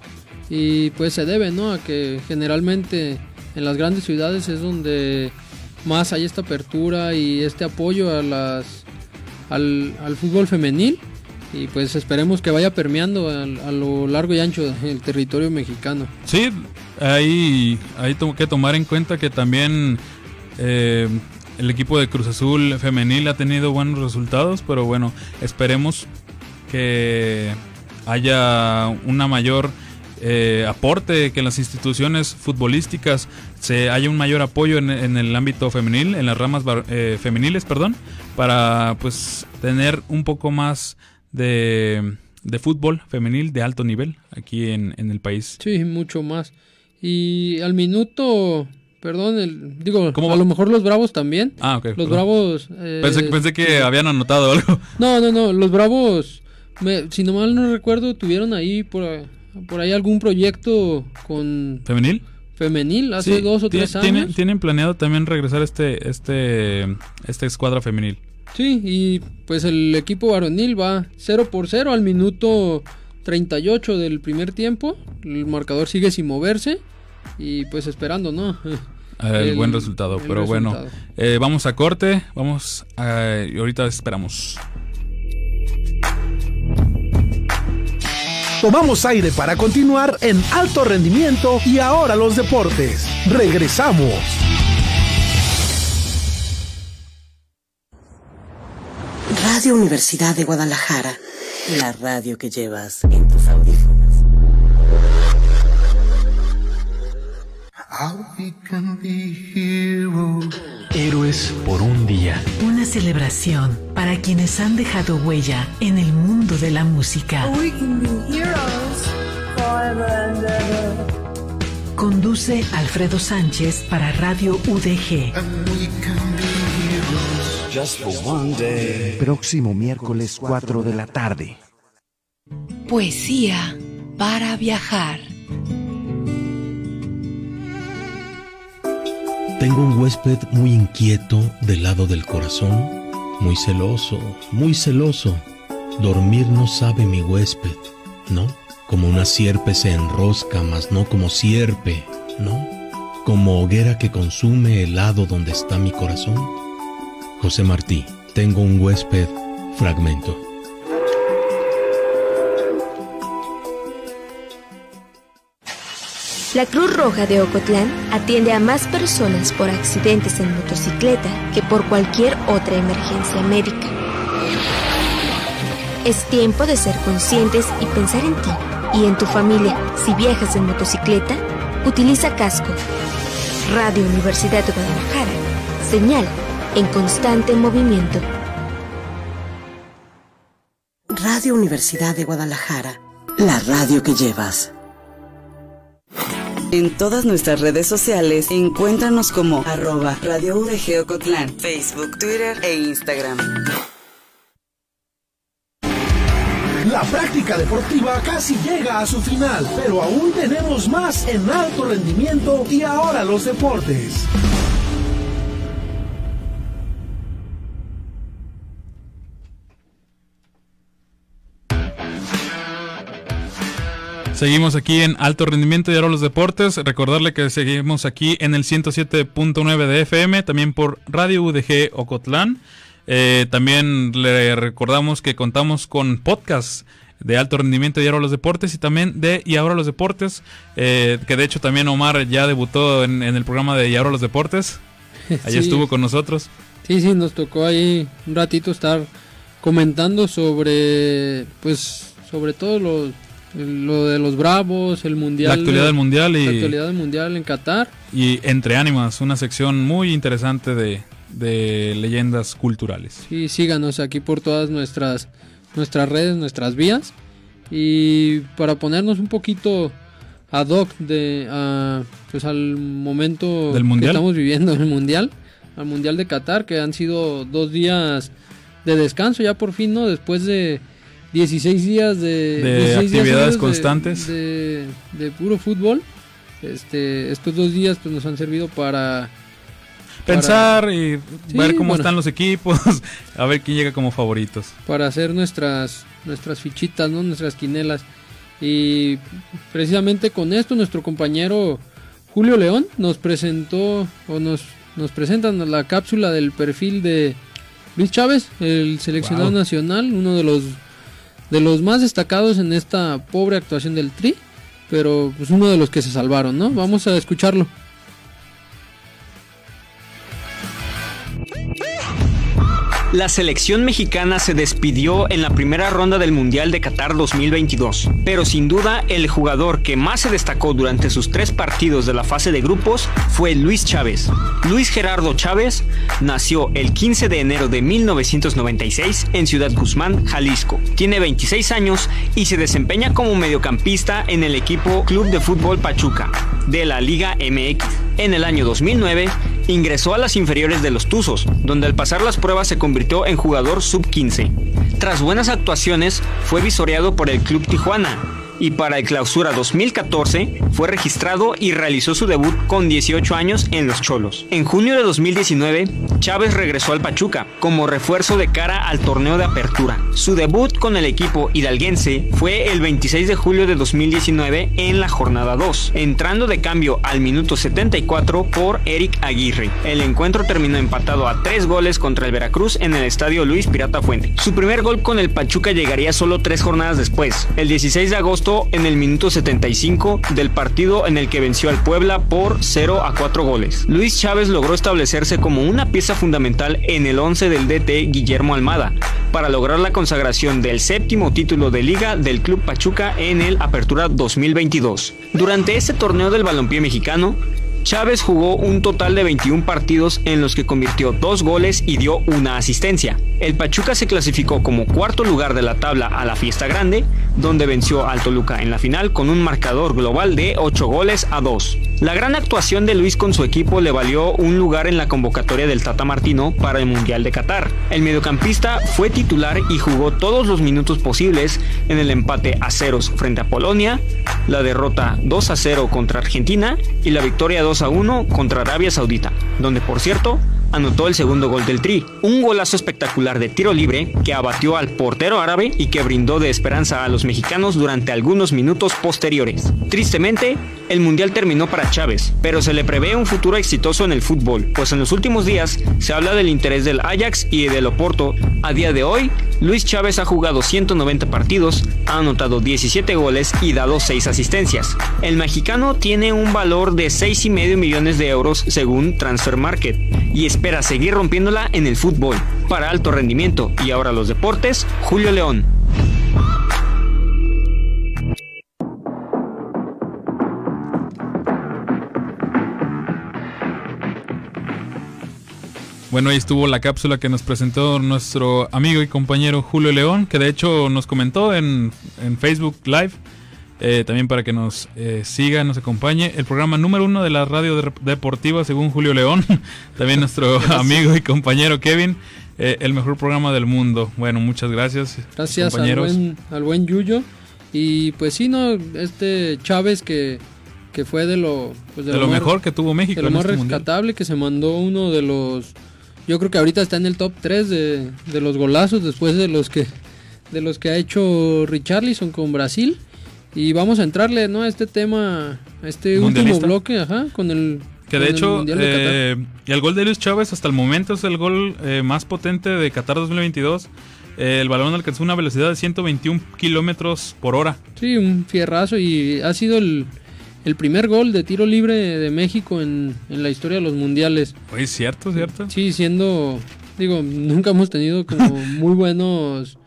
y pues se debe, ¿no? A que generalmente en las grandes ciudades es donde más hay esta apertura y este apoyo a las al, al fútbol femenil y pues esperemos que vaya permeando a, a, lo largo y ancho del territorio mexicano. Sí, hay, hay que tomar en cuenta que también eh, el equipo de Cruz Azul femenil ha tenido buenos resultados, pero bueno, esperemos que haya una mayor eh, aporte, que las instituciones futbolísticas se haya un mayor apoyo en, en el ámbito femenil, en las ramas eh, femeniles, perdón, para pues tener un poco más de, de fútbol femenil de alto nivel aquí en, en el país. Sí, mucho más. Y al minuto Perdón, el, digo, a lo mejor los Bravos también. Ah, ok. Los perdón. Bravos... Eh, pensé, pensé, que habían anotado algo. No, no, no, los Bravos, me, si no mal no recuerdo, tuvieron ahí por, por ahí algún proyecto con... ¿Femenil? Femenil, hace sí, dos o tres años. Tienen, tienen planeado también regresar este, este, este escuadra femenil. Sí, y pues el equipo varonil va 0 por 0 al minuto 38 del primer tiempo. El marcador sigue sin moverse y pues esperando, ¿no? El, el buen resultado, el pero resultado. bueno, eh, vamos a corte, vamos a, y ahorita esperamos. Tomamos aire para continuar en alto rendimiento y ahora los deportes. Regresamos. Radio Universidad de Guadalajara, la radio que llevas en tus audífonos. Héroes por un día. Una celebración para quienes han dejado huella en el mundo de la música. Conduce Alfredo Sánchez para Radio UDG. Próximo miércoles 4 de la tarde. Poesía para viajar. Tengo un huésped muy inquieto del lado del corazón, muy celoso, muy celoso. Dormir no sabe mi huésped, ¿no? Como una sierpe se enrosca, mas no como sierpe, ¿no? Como hoguera que consume el lado donde está mi corazón. José Martí, tengo un huésped, fragmento. La Cruz Roja de Ocotlán atiende a más personas por accidentes en motocicleta que por cualquier otra emergencia médica. Es tiempo de ser conscientes y pensar en ti y en tu familia. Si viajas en motocicleta, utiliza casco. Radio Universidad de Guadalajara. Señal en constante movimiento. Radio Universidad de Guadalajara la radio que llevas. En todas nuestras redes sociales, encuéntranos como arroba Radio UDG Ocotlán, Facebook, Twitter e Instagram. La práctica deportiva casi llega a su final, pero aún tenemos más en alto rendimiento y ahora los deportes. Seguimos aquí en Alto Rendimiento y ahora los deportes. Recordarle que seguimos aquí en el 107.9 de FM, también por Radio UDG Ocotlán. Eh, también le recordamos que contamos con podcasts de alto rendimiento y ahora los deportes y también de y ahora los deportes eh, que de hecho también Omar ya debutó en, en el programa de y ahora los deportes ahí Sí. estuvo con nosotros Sí, sí, nos tocó ahí un ratito estar comentando sobre, pues, sobre todo lo, lo de los Bravos, el Mundial. La actualidad del Mundial y- La actualidad del Mundial en Qatar. y entre ánimas una sección muy interesante de, de leyendas culturales Sí, síganos aquí por todas nuestras, nuestras redes, nuestras vías. Y para ponernos un poquito ad hoc de, a, pues al momento ¿Del que estamos viviendo, el Mundial, al Mundial de Qatar, que han sido dos días de descanso ya por fin, ¿no? Después de 16 días de, De 16 días actividades constantes. De, de puro fútbol. Este, estos dos días pues nos han servido para pensar y Sí, ver cómo bueno. están los equipos a ver quién llega como favoritos para hacer nuestras nuestras fichitas, ¿no? Nuestras quinelas. Y precisamente con esto nuestro compañero Julio León nos presentó o nos nos presentan la cápsula del perfil de Luis Chávez, el seleccionado Wow. nacional, uno de los de los más destacados en esta pobre actuación del Tri, pero pues uno de los que se salvaron, ¿no? Vamos a escucharlo. La selección mexicana se despidió en la primera ronda del Mundial de Qatar 2022, pero sin duda el jugador que más se destacó durante sus tres partidos de la fase de grupos fue Luis Chávez. Luis Gerardo Chávez nació el 15 de enero de 1996 en Ciudad Guzmán, Jalisco. Tiene 26 años y se desempeña como mediocampista en el equipo Club de Fútbol Pachuca de la Liga MX. En el año 2009 ingresó a las inferiores de los Tuzos, donde al pasar las pruebas se convirtió en jugador sub-15. Tras buenas actuaciones, fue visoreado por el Club Tijuana y para el Clausura 2014 fue registrado y realizó su debut con 18 años en Los Cholos. En junio de 2019, Chávez regresó al Pachuca como refuerzo de cara al torneo de apertura. Su debut con el equipo hidalguense fue el 26 de julio de 2019 en la jornada 2, entrando de cambio al minuto 74 por Eric Aguirre. El encuentro terminó empatado a 3 goles contra el Veracruz en el estadio Luis Pirata Fuente. Su primer gol con el Pachuca llegaría solo 3 jornadas después, el 16 de agosto en el minuto 75 del partido en el que venció al Puebla por 0 a 4 goles. Luis Chávez logró establecerse como una pieza fundamental en el 11 del DT Guillermo Almada para lograr la consagración del séptimo título de liga del Club Pachuca en el Apertura 2022. Durante este torneo del balompié mexicano, Chávez jugó un total de 21 partidos en los que convirtió dos goles y dio una asistencia. El Pachuca se clasificó como cuarto lugar de la tabla a la fiesta grande, donde venció al Toluca en la final con un marcador global de 8 goles a 2. La gran actuación de Luis con su equipo le valió un lugar en la convocatoria del Tata Martino para el Mundial de Qatar. El mediocampista fue titular y jugó todos los minutos posibles en el empate a ceros frente a Polonia, la derrota 2 a 0 contra Argentina y la victoria 2 a 1 contra Arabia Saudita, donde por cierto anotó el segundo gol del Tri, un golazo espectacular de tiro libre que abatió al portero árabe y que brindó de esperanza a los mexicanos durante algunos minutos posteriores. Tristemente, el mundial terminó para Chávez, pero se le prevé un futuro exitoso en el fútbol, pues en los últimos días se habla del interés del Ajax y del Oporto. A día de hoy, Luis Chávez ha jugado 190 partidos, ha anotado 17 goles y dado 6 asistencias. El mexicano tiene un valor de 6,5 millones de euros según Transfer Market y espera seguir rompiéndola en el fútbol. Para alto rendimiento y ahora los deportes, Julio León. Bueno, ahí estuvo la cápsula que nos presentó nuestro amigo y compañero Julio León, que de hecho nos comentó en, en Facebook Live, eh, también para que nos eh, siga, nos acompañe, el programa número uno de la radio de- deportiva según Julio León, también nuestro amigo y compañero Kevin, eh, el mejor programa del mundo. Bueno, muchas gracias. Gracias al compañeros. buen, al buen Yuyo. Y pues sí, ¿no? Este Chávez que, que fue de lo, pues, De lo mejor que tuvo México De lo en más este mundial. rescatable, que se mandó uno de los... Yo creo que ahorita está en el top 3 de, de los golazos después de los que de los que ha hecho Richarlison con Brasil. Y vamos a entrarle ¿no? a este tema, a este último bloque, ajá, con el... Que de el hecho, de Qatar. eh, el gol de Luis Chávez hasta el momento es el gol eh, más potente de Qatar 2022. Eh, el balón alcanzó una velocidad de 121 kilómetros por hora. Sí, un fierrazo y ha sido el, el primer gol de tiro libre de México en, en la historia de los mundiales. Oye, cierto, cierto. Sí, siendo, digo, nunca hemos tenido como muy buenos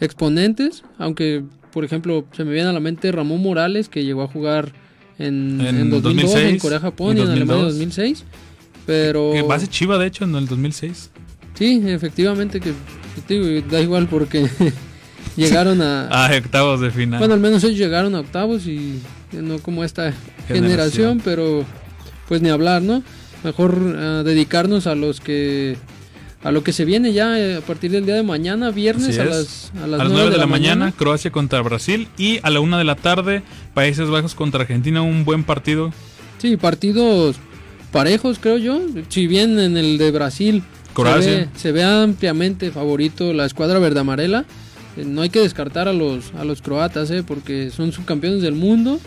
exponentes, aunque, por ejemplo, se me viene a la mente Ramón Morales, que llegó a jugar en, En en 2002 en 2006 Corea-Japón y en Alemania 2002. 2006. Pero... Que base Chiva, de hecho, en el 2006. Sí, efectivamente, que da igual porque llegaron a... Ah, octavos de final. Bueno, al menos ellos llegaron a octavos y no como esta generación, Generación. pero pues ni hablar, ¿no? Mejor ah, dedicarnos a los que a lo que se viene ya eh, a partir del día de mañana, viernes a las a las, a las 9 9 de la mañana, Croacia contra Brasil. Y a la 1 de la tarde, Países Bajos contra Argentina. Un buen partido. Sí, partidos parejos, creo yo. Si bien en el de Brasil Croacia. se ve, se ve ampliamente favorito la escuadra verde amarela, eh, no hay que descartar a los a los croatas, eh, porque son subcampeones del mundo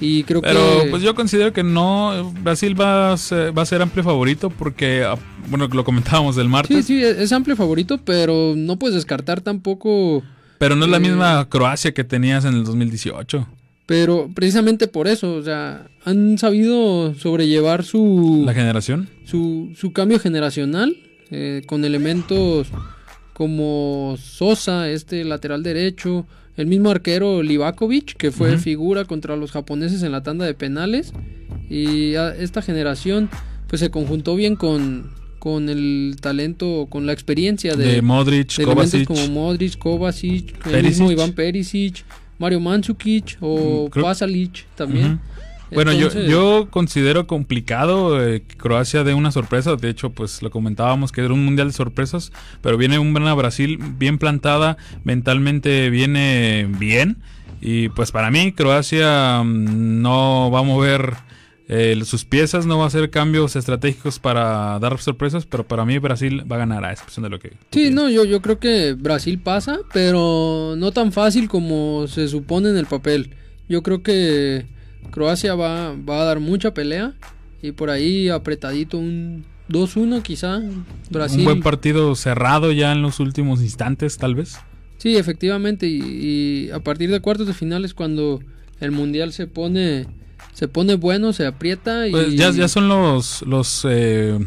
y creo Pero que pues yo considero que no, Brasil va a ser, va a ser amplio favorito porque, ah, bueno, lo comentábamos del Sí, martes, sí, es es amplio favorito, pero no puedes descartar tampoco. pero no es la misma Croacia que tenías en el 2018. Pero precisamente por eso, o sea, han sabido sobrellevar su. La generación. Su, su cambio generacional eh, con elementos como Sosa, este lateral derecho, el mismo arquero Livakovic, que fue figura contra los japoneses en la tanda de penales. Y esta generación pues se conjuntó bien con, con el talento, con la experiencia de, De Modric, de Kovacic. como Modric, Kovacic, el Perisic. mismo Iván Perisic, Mario Mandzukic o creo- Pasalic también. Bueno, Entonces- yo, yo considero complicado eh, que Croacia de una sorpresa. De hecho, pues lo comentábamos que era un mundial de sorpresas. Pero viene una Brasil bien plantada, mentalmente viene bien. Y pues para mí, Croacia mm, no va a mover eh, sus piezas, no va a hacer cambios estratégicos para dar sorpresas. Pero para mí, Brasil va a ganar a excepción de lo que. Sí, no, yo, yo creo que Brasil pasa, pero no tan fácil como se supone en el papel. Yo creo que Croacia va, va a dar mucha pelea y por ahí apretadito un 2-1 quizá. Brasil. Un buen partido cerrado ya en los últimos instantes, tal vez. Sí, efectivamente, y, y a partir de cuartos de final es cuando el mundial se pone se pone bueno, se aprieta y Pues ya, ya son los, los eh,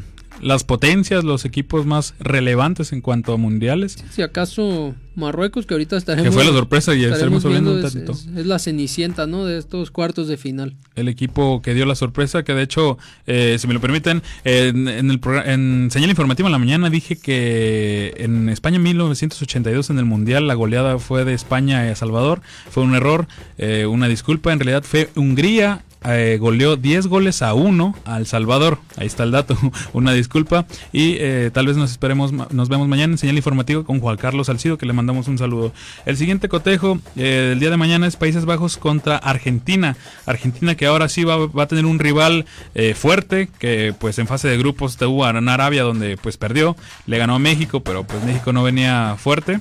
las potencias, los equipos más relevantes en cuanto a mundiales. si acaso Marruecos que ahorita estaremos Que fue la sorpresa y estaremos estaremos hablando viendo, un es, tantito. es- es la cenicienta, ¿no? De estos cuartos de final. El equipo que dio la sorpresa, que de hecho, eh, si me lo permiten, en, en el en señal informativa en la mañana dije que en España 1982 en el Mundial la goleada fue de España a Salvador. Fue un error, eh, una disculpa. En realidad fue Hungría eh, goleó 10 goles a 1 a El Salvador. Ahí está el dato. Una disculpa. Y eh, tal vez nos esperemos, nos vemos mañana en señal informativa con Juan Carlos Salcido, que le mandamos un saludo. El siguiente cotejo eh, del día de mañana es Países Bajos contra Argentina. Argentina que ahora sí va, a tener un rival eh, fuerte, que pues en fase de grupos tuvo en Arabia donde pues perdió. Le ganó a México, pero pues México no venía fuerte.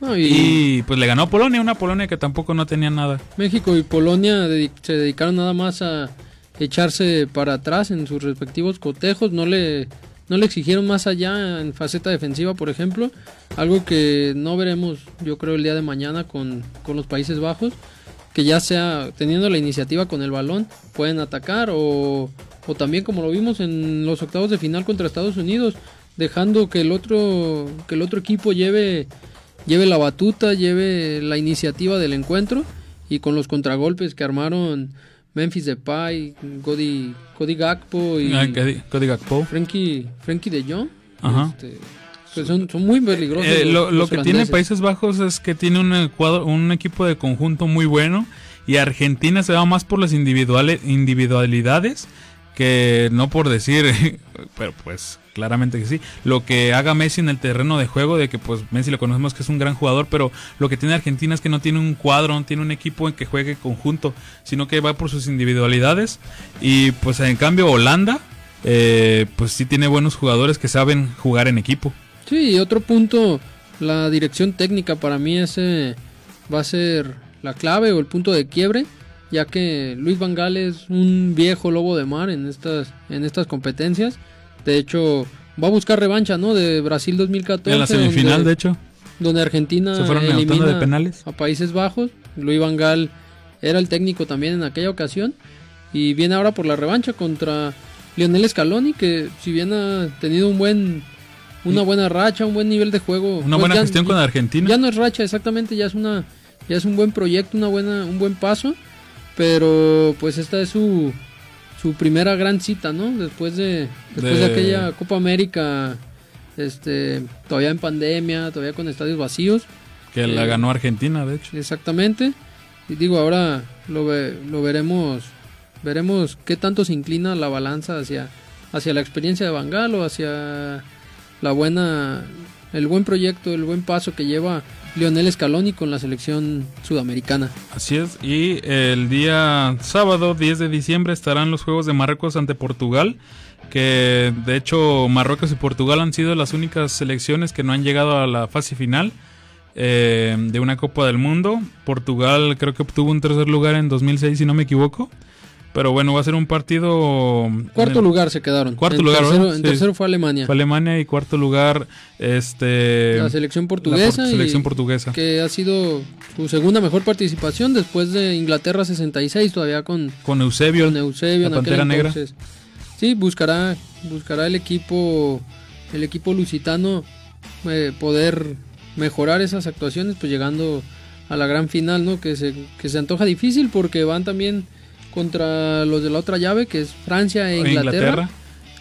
No, y... y- pues le ganó a Polonia, una Polonia que tampoco no tenía nada. México y Polonia se dedicaron nada más a echarse para atrás en sus respectivos cotejos, no le, no le exigieron más allá en faceta defensiva, por ejemplo, algo que no veremos yo creo el día de mañana con, con los Países Bajos, que ya sea teniendo la iniciativa con el balón, pueden atacar o, o también como lo vimos en los octavos de final contra Estados Unidos, dejando que el otro, que el otro equipo lleve lleve la batuta, lleve la iniciativa del encuentro y con los contragolpes que armaron Memphis Depay, Cody, Cody Gakpo y Ah, Cody- Cody Gakpo. Frankie, Frankie de Jong. Ajá. Este, pues son, son muy peligrosos. Eh, los- lo, lo los que tiene. Países Bajos es que tiene un, cuadro, un equipo de conjunto muy bueno y Argentina se va más por las individuales, individualidades que no por decir, pero pues claramente que sí, lo que haga Messi en el terreno de juego, de que pues Messi lo conocemos que es un gran jugador, pero lo que tiene Argentina es que no tiene un cuadro, no tiene un equipo en que juegue conjunto, sino que va por sus individualidades y pues en cambio Holanda, eh, pues sí tiene buenos jugadores que saben jugar en equipo. Sí, otro punto, la dirección técnica para mí ese va a ser la clave o el punto de quiebre, ya que Luis Van Gaal es un viejo lobo de mar en estas en estas competencias. De hecho, va a buscar revancha, ¿no? De Brasil 2014. En la semifinal, donde- de hecho. donde Argentina Se fueron elimina de penales. a Países Bajos. Luis Van Gaal era el técnico también en aquella ocasión y viene ahora por la revancha contra Lionel Scaloni que si bien ha tenido un buen una buena racha, un buen nivel de juego, Una pues buena ya- gestión con Argentina. Ya no es racha exactamente, ya es una ya es un buen proyecto, una buena un buen paso, pero pues esta es su su primera gran cita, ¿no? Después de después de, De- aquella Copa América este todavía en pandemia, todavía con estadios vacíos. Que la Eh, ganó Argentina, de hecho. Exactamente. Y digo, ahora lo, ve- lo veremos veremos qué tanto se inclina la balanza hacia hacia la experiencia de Bangal o hacia la buena el buen proyecto, el buen paso que lleva Lionel Scaloni con la selección sudamericana. Así es. Y el día sábado, 10 de diciembre, estarán los Juegos de Marruecos ante Portugal. Que de hecho Marruecos y Portugal han sido las únicas selecciones que no han llegado a la fase final eh, de una Copa del Mundo. Portugal creo que obtuvo un tercer lugar en 2006, si no me equivoco. Pero bueno, va a ser un partido... Cuarto en el- lugar se quedaron. Cuarto En lugar, tercero- en Sí. tercero fue Alemania. Fue Alemania y cuarto lugar este la selección la portuguesa. por- y selección portuguesa. Que ha sido su segunda mejor participación después de Inglaterra 66, todavía con, Con Eusebio, con Eusebio la en aquel Pantera Negra. entonces. Sí, buscará, buscará el equipo, el equipo lusitano eh, poder mejorar esas actuaciones, pues llegando a la gran final, ¿no? Que se, que se antoja difícil porque van también contra los de la otra llave, que es Francia e o Inglaterra.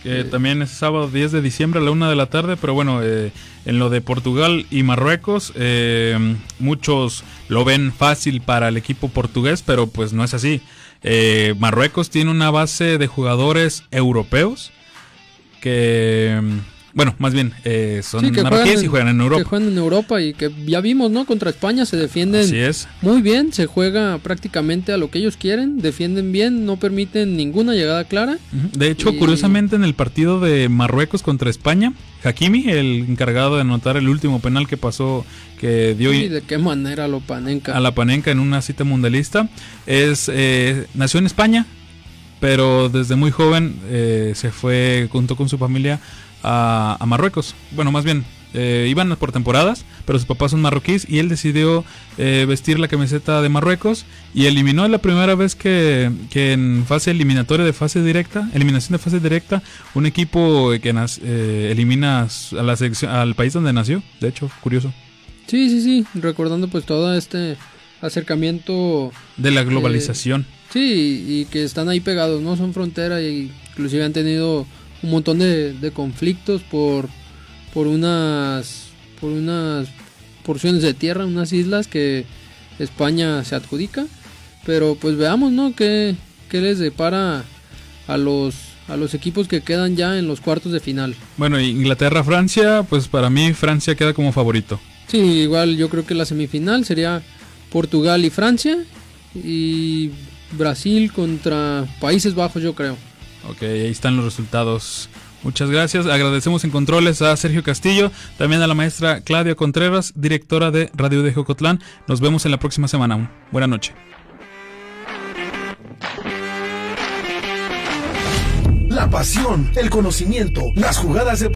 que también es sábado 10 de diciembre a la una de la tarde, pero bueno, eh, en lo de Portugal y Marruecos, eh, muchos lo ven fácil para el equipo portugués, pero pues no es así. Eh, Marruecos tiene una base de jugadores europeos que, bueno, más bien eh, son Sí, marroquíes y juegan en Europa. Que juegan en Europa y que ya vimos, ¿no? Contra España se defienden Así es. muy bien, se juega prácticamente a lo que ellos quieren, defienden bien, no permiten ninguna llegada clara. De hecho, Y- curiosamente, en el partido de Marruecos contra España, Hakimi, el encargado de anotar el último penal que pasó, que dio Y de qué manera lo panenca. a la Panenca en una cita mundialista, es eh, nació en España, pero desde muy joven eh, se fue junto con su familia a, a Marruecos. Bueno, más bien, eh, iban por temporadas, pero sus papás son marroquíes y él decidió eh, vestir la camiseta de Marruecos y eliminó la primera vez que, que en fase eliminatoria de fase directa, eliminación de fase directa, un equipo que nas- eh, elimina a la selección, al país donde nació. De hecho, curioso. Sí, sí, sí, recordando pues todo este acercamiento De la eh, globalización. sí, y que están ahí pegados, no son frontera y inclusive han tenido un montón de, de conflictos por por unas por unas porciones de tierra, unas islas que España se adjudica, pero pues veamos, ¿no? qué qué les depara a los a los equipos que quedan ya en los cuartos de final. Bueno, Inglaterra-Francia, pues para mí Francia queda como favorito. Sí, igual yo creo que la semifinal sería Portugal y Francia y Brasil contra Países Bajos, yo creo. Ok, ahí están los resultados. Muchas gracias. Agradecemos en controles a Sergio Castillo, también a la maestra Claudia Contreras, directora de Radio de Jocotlán. Nos vemos en la próxima semana. Buenas noches. La pasión, el conocimiento, las jugadas de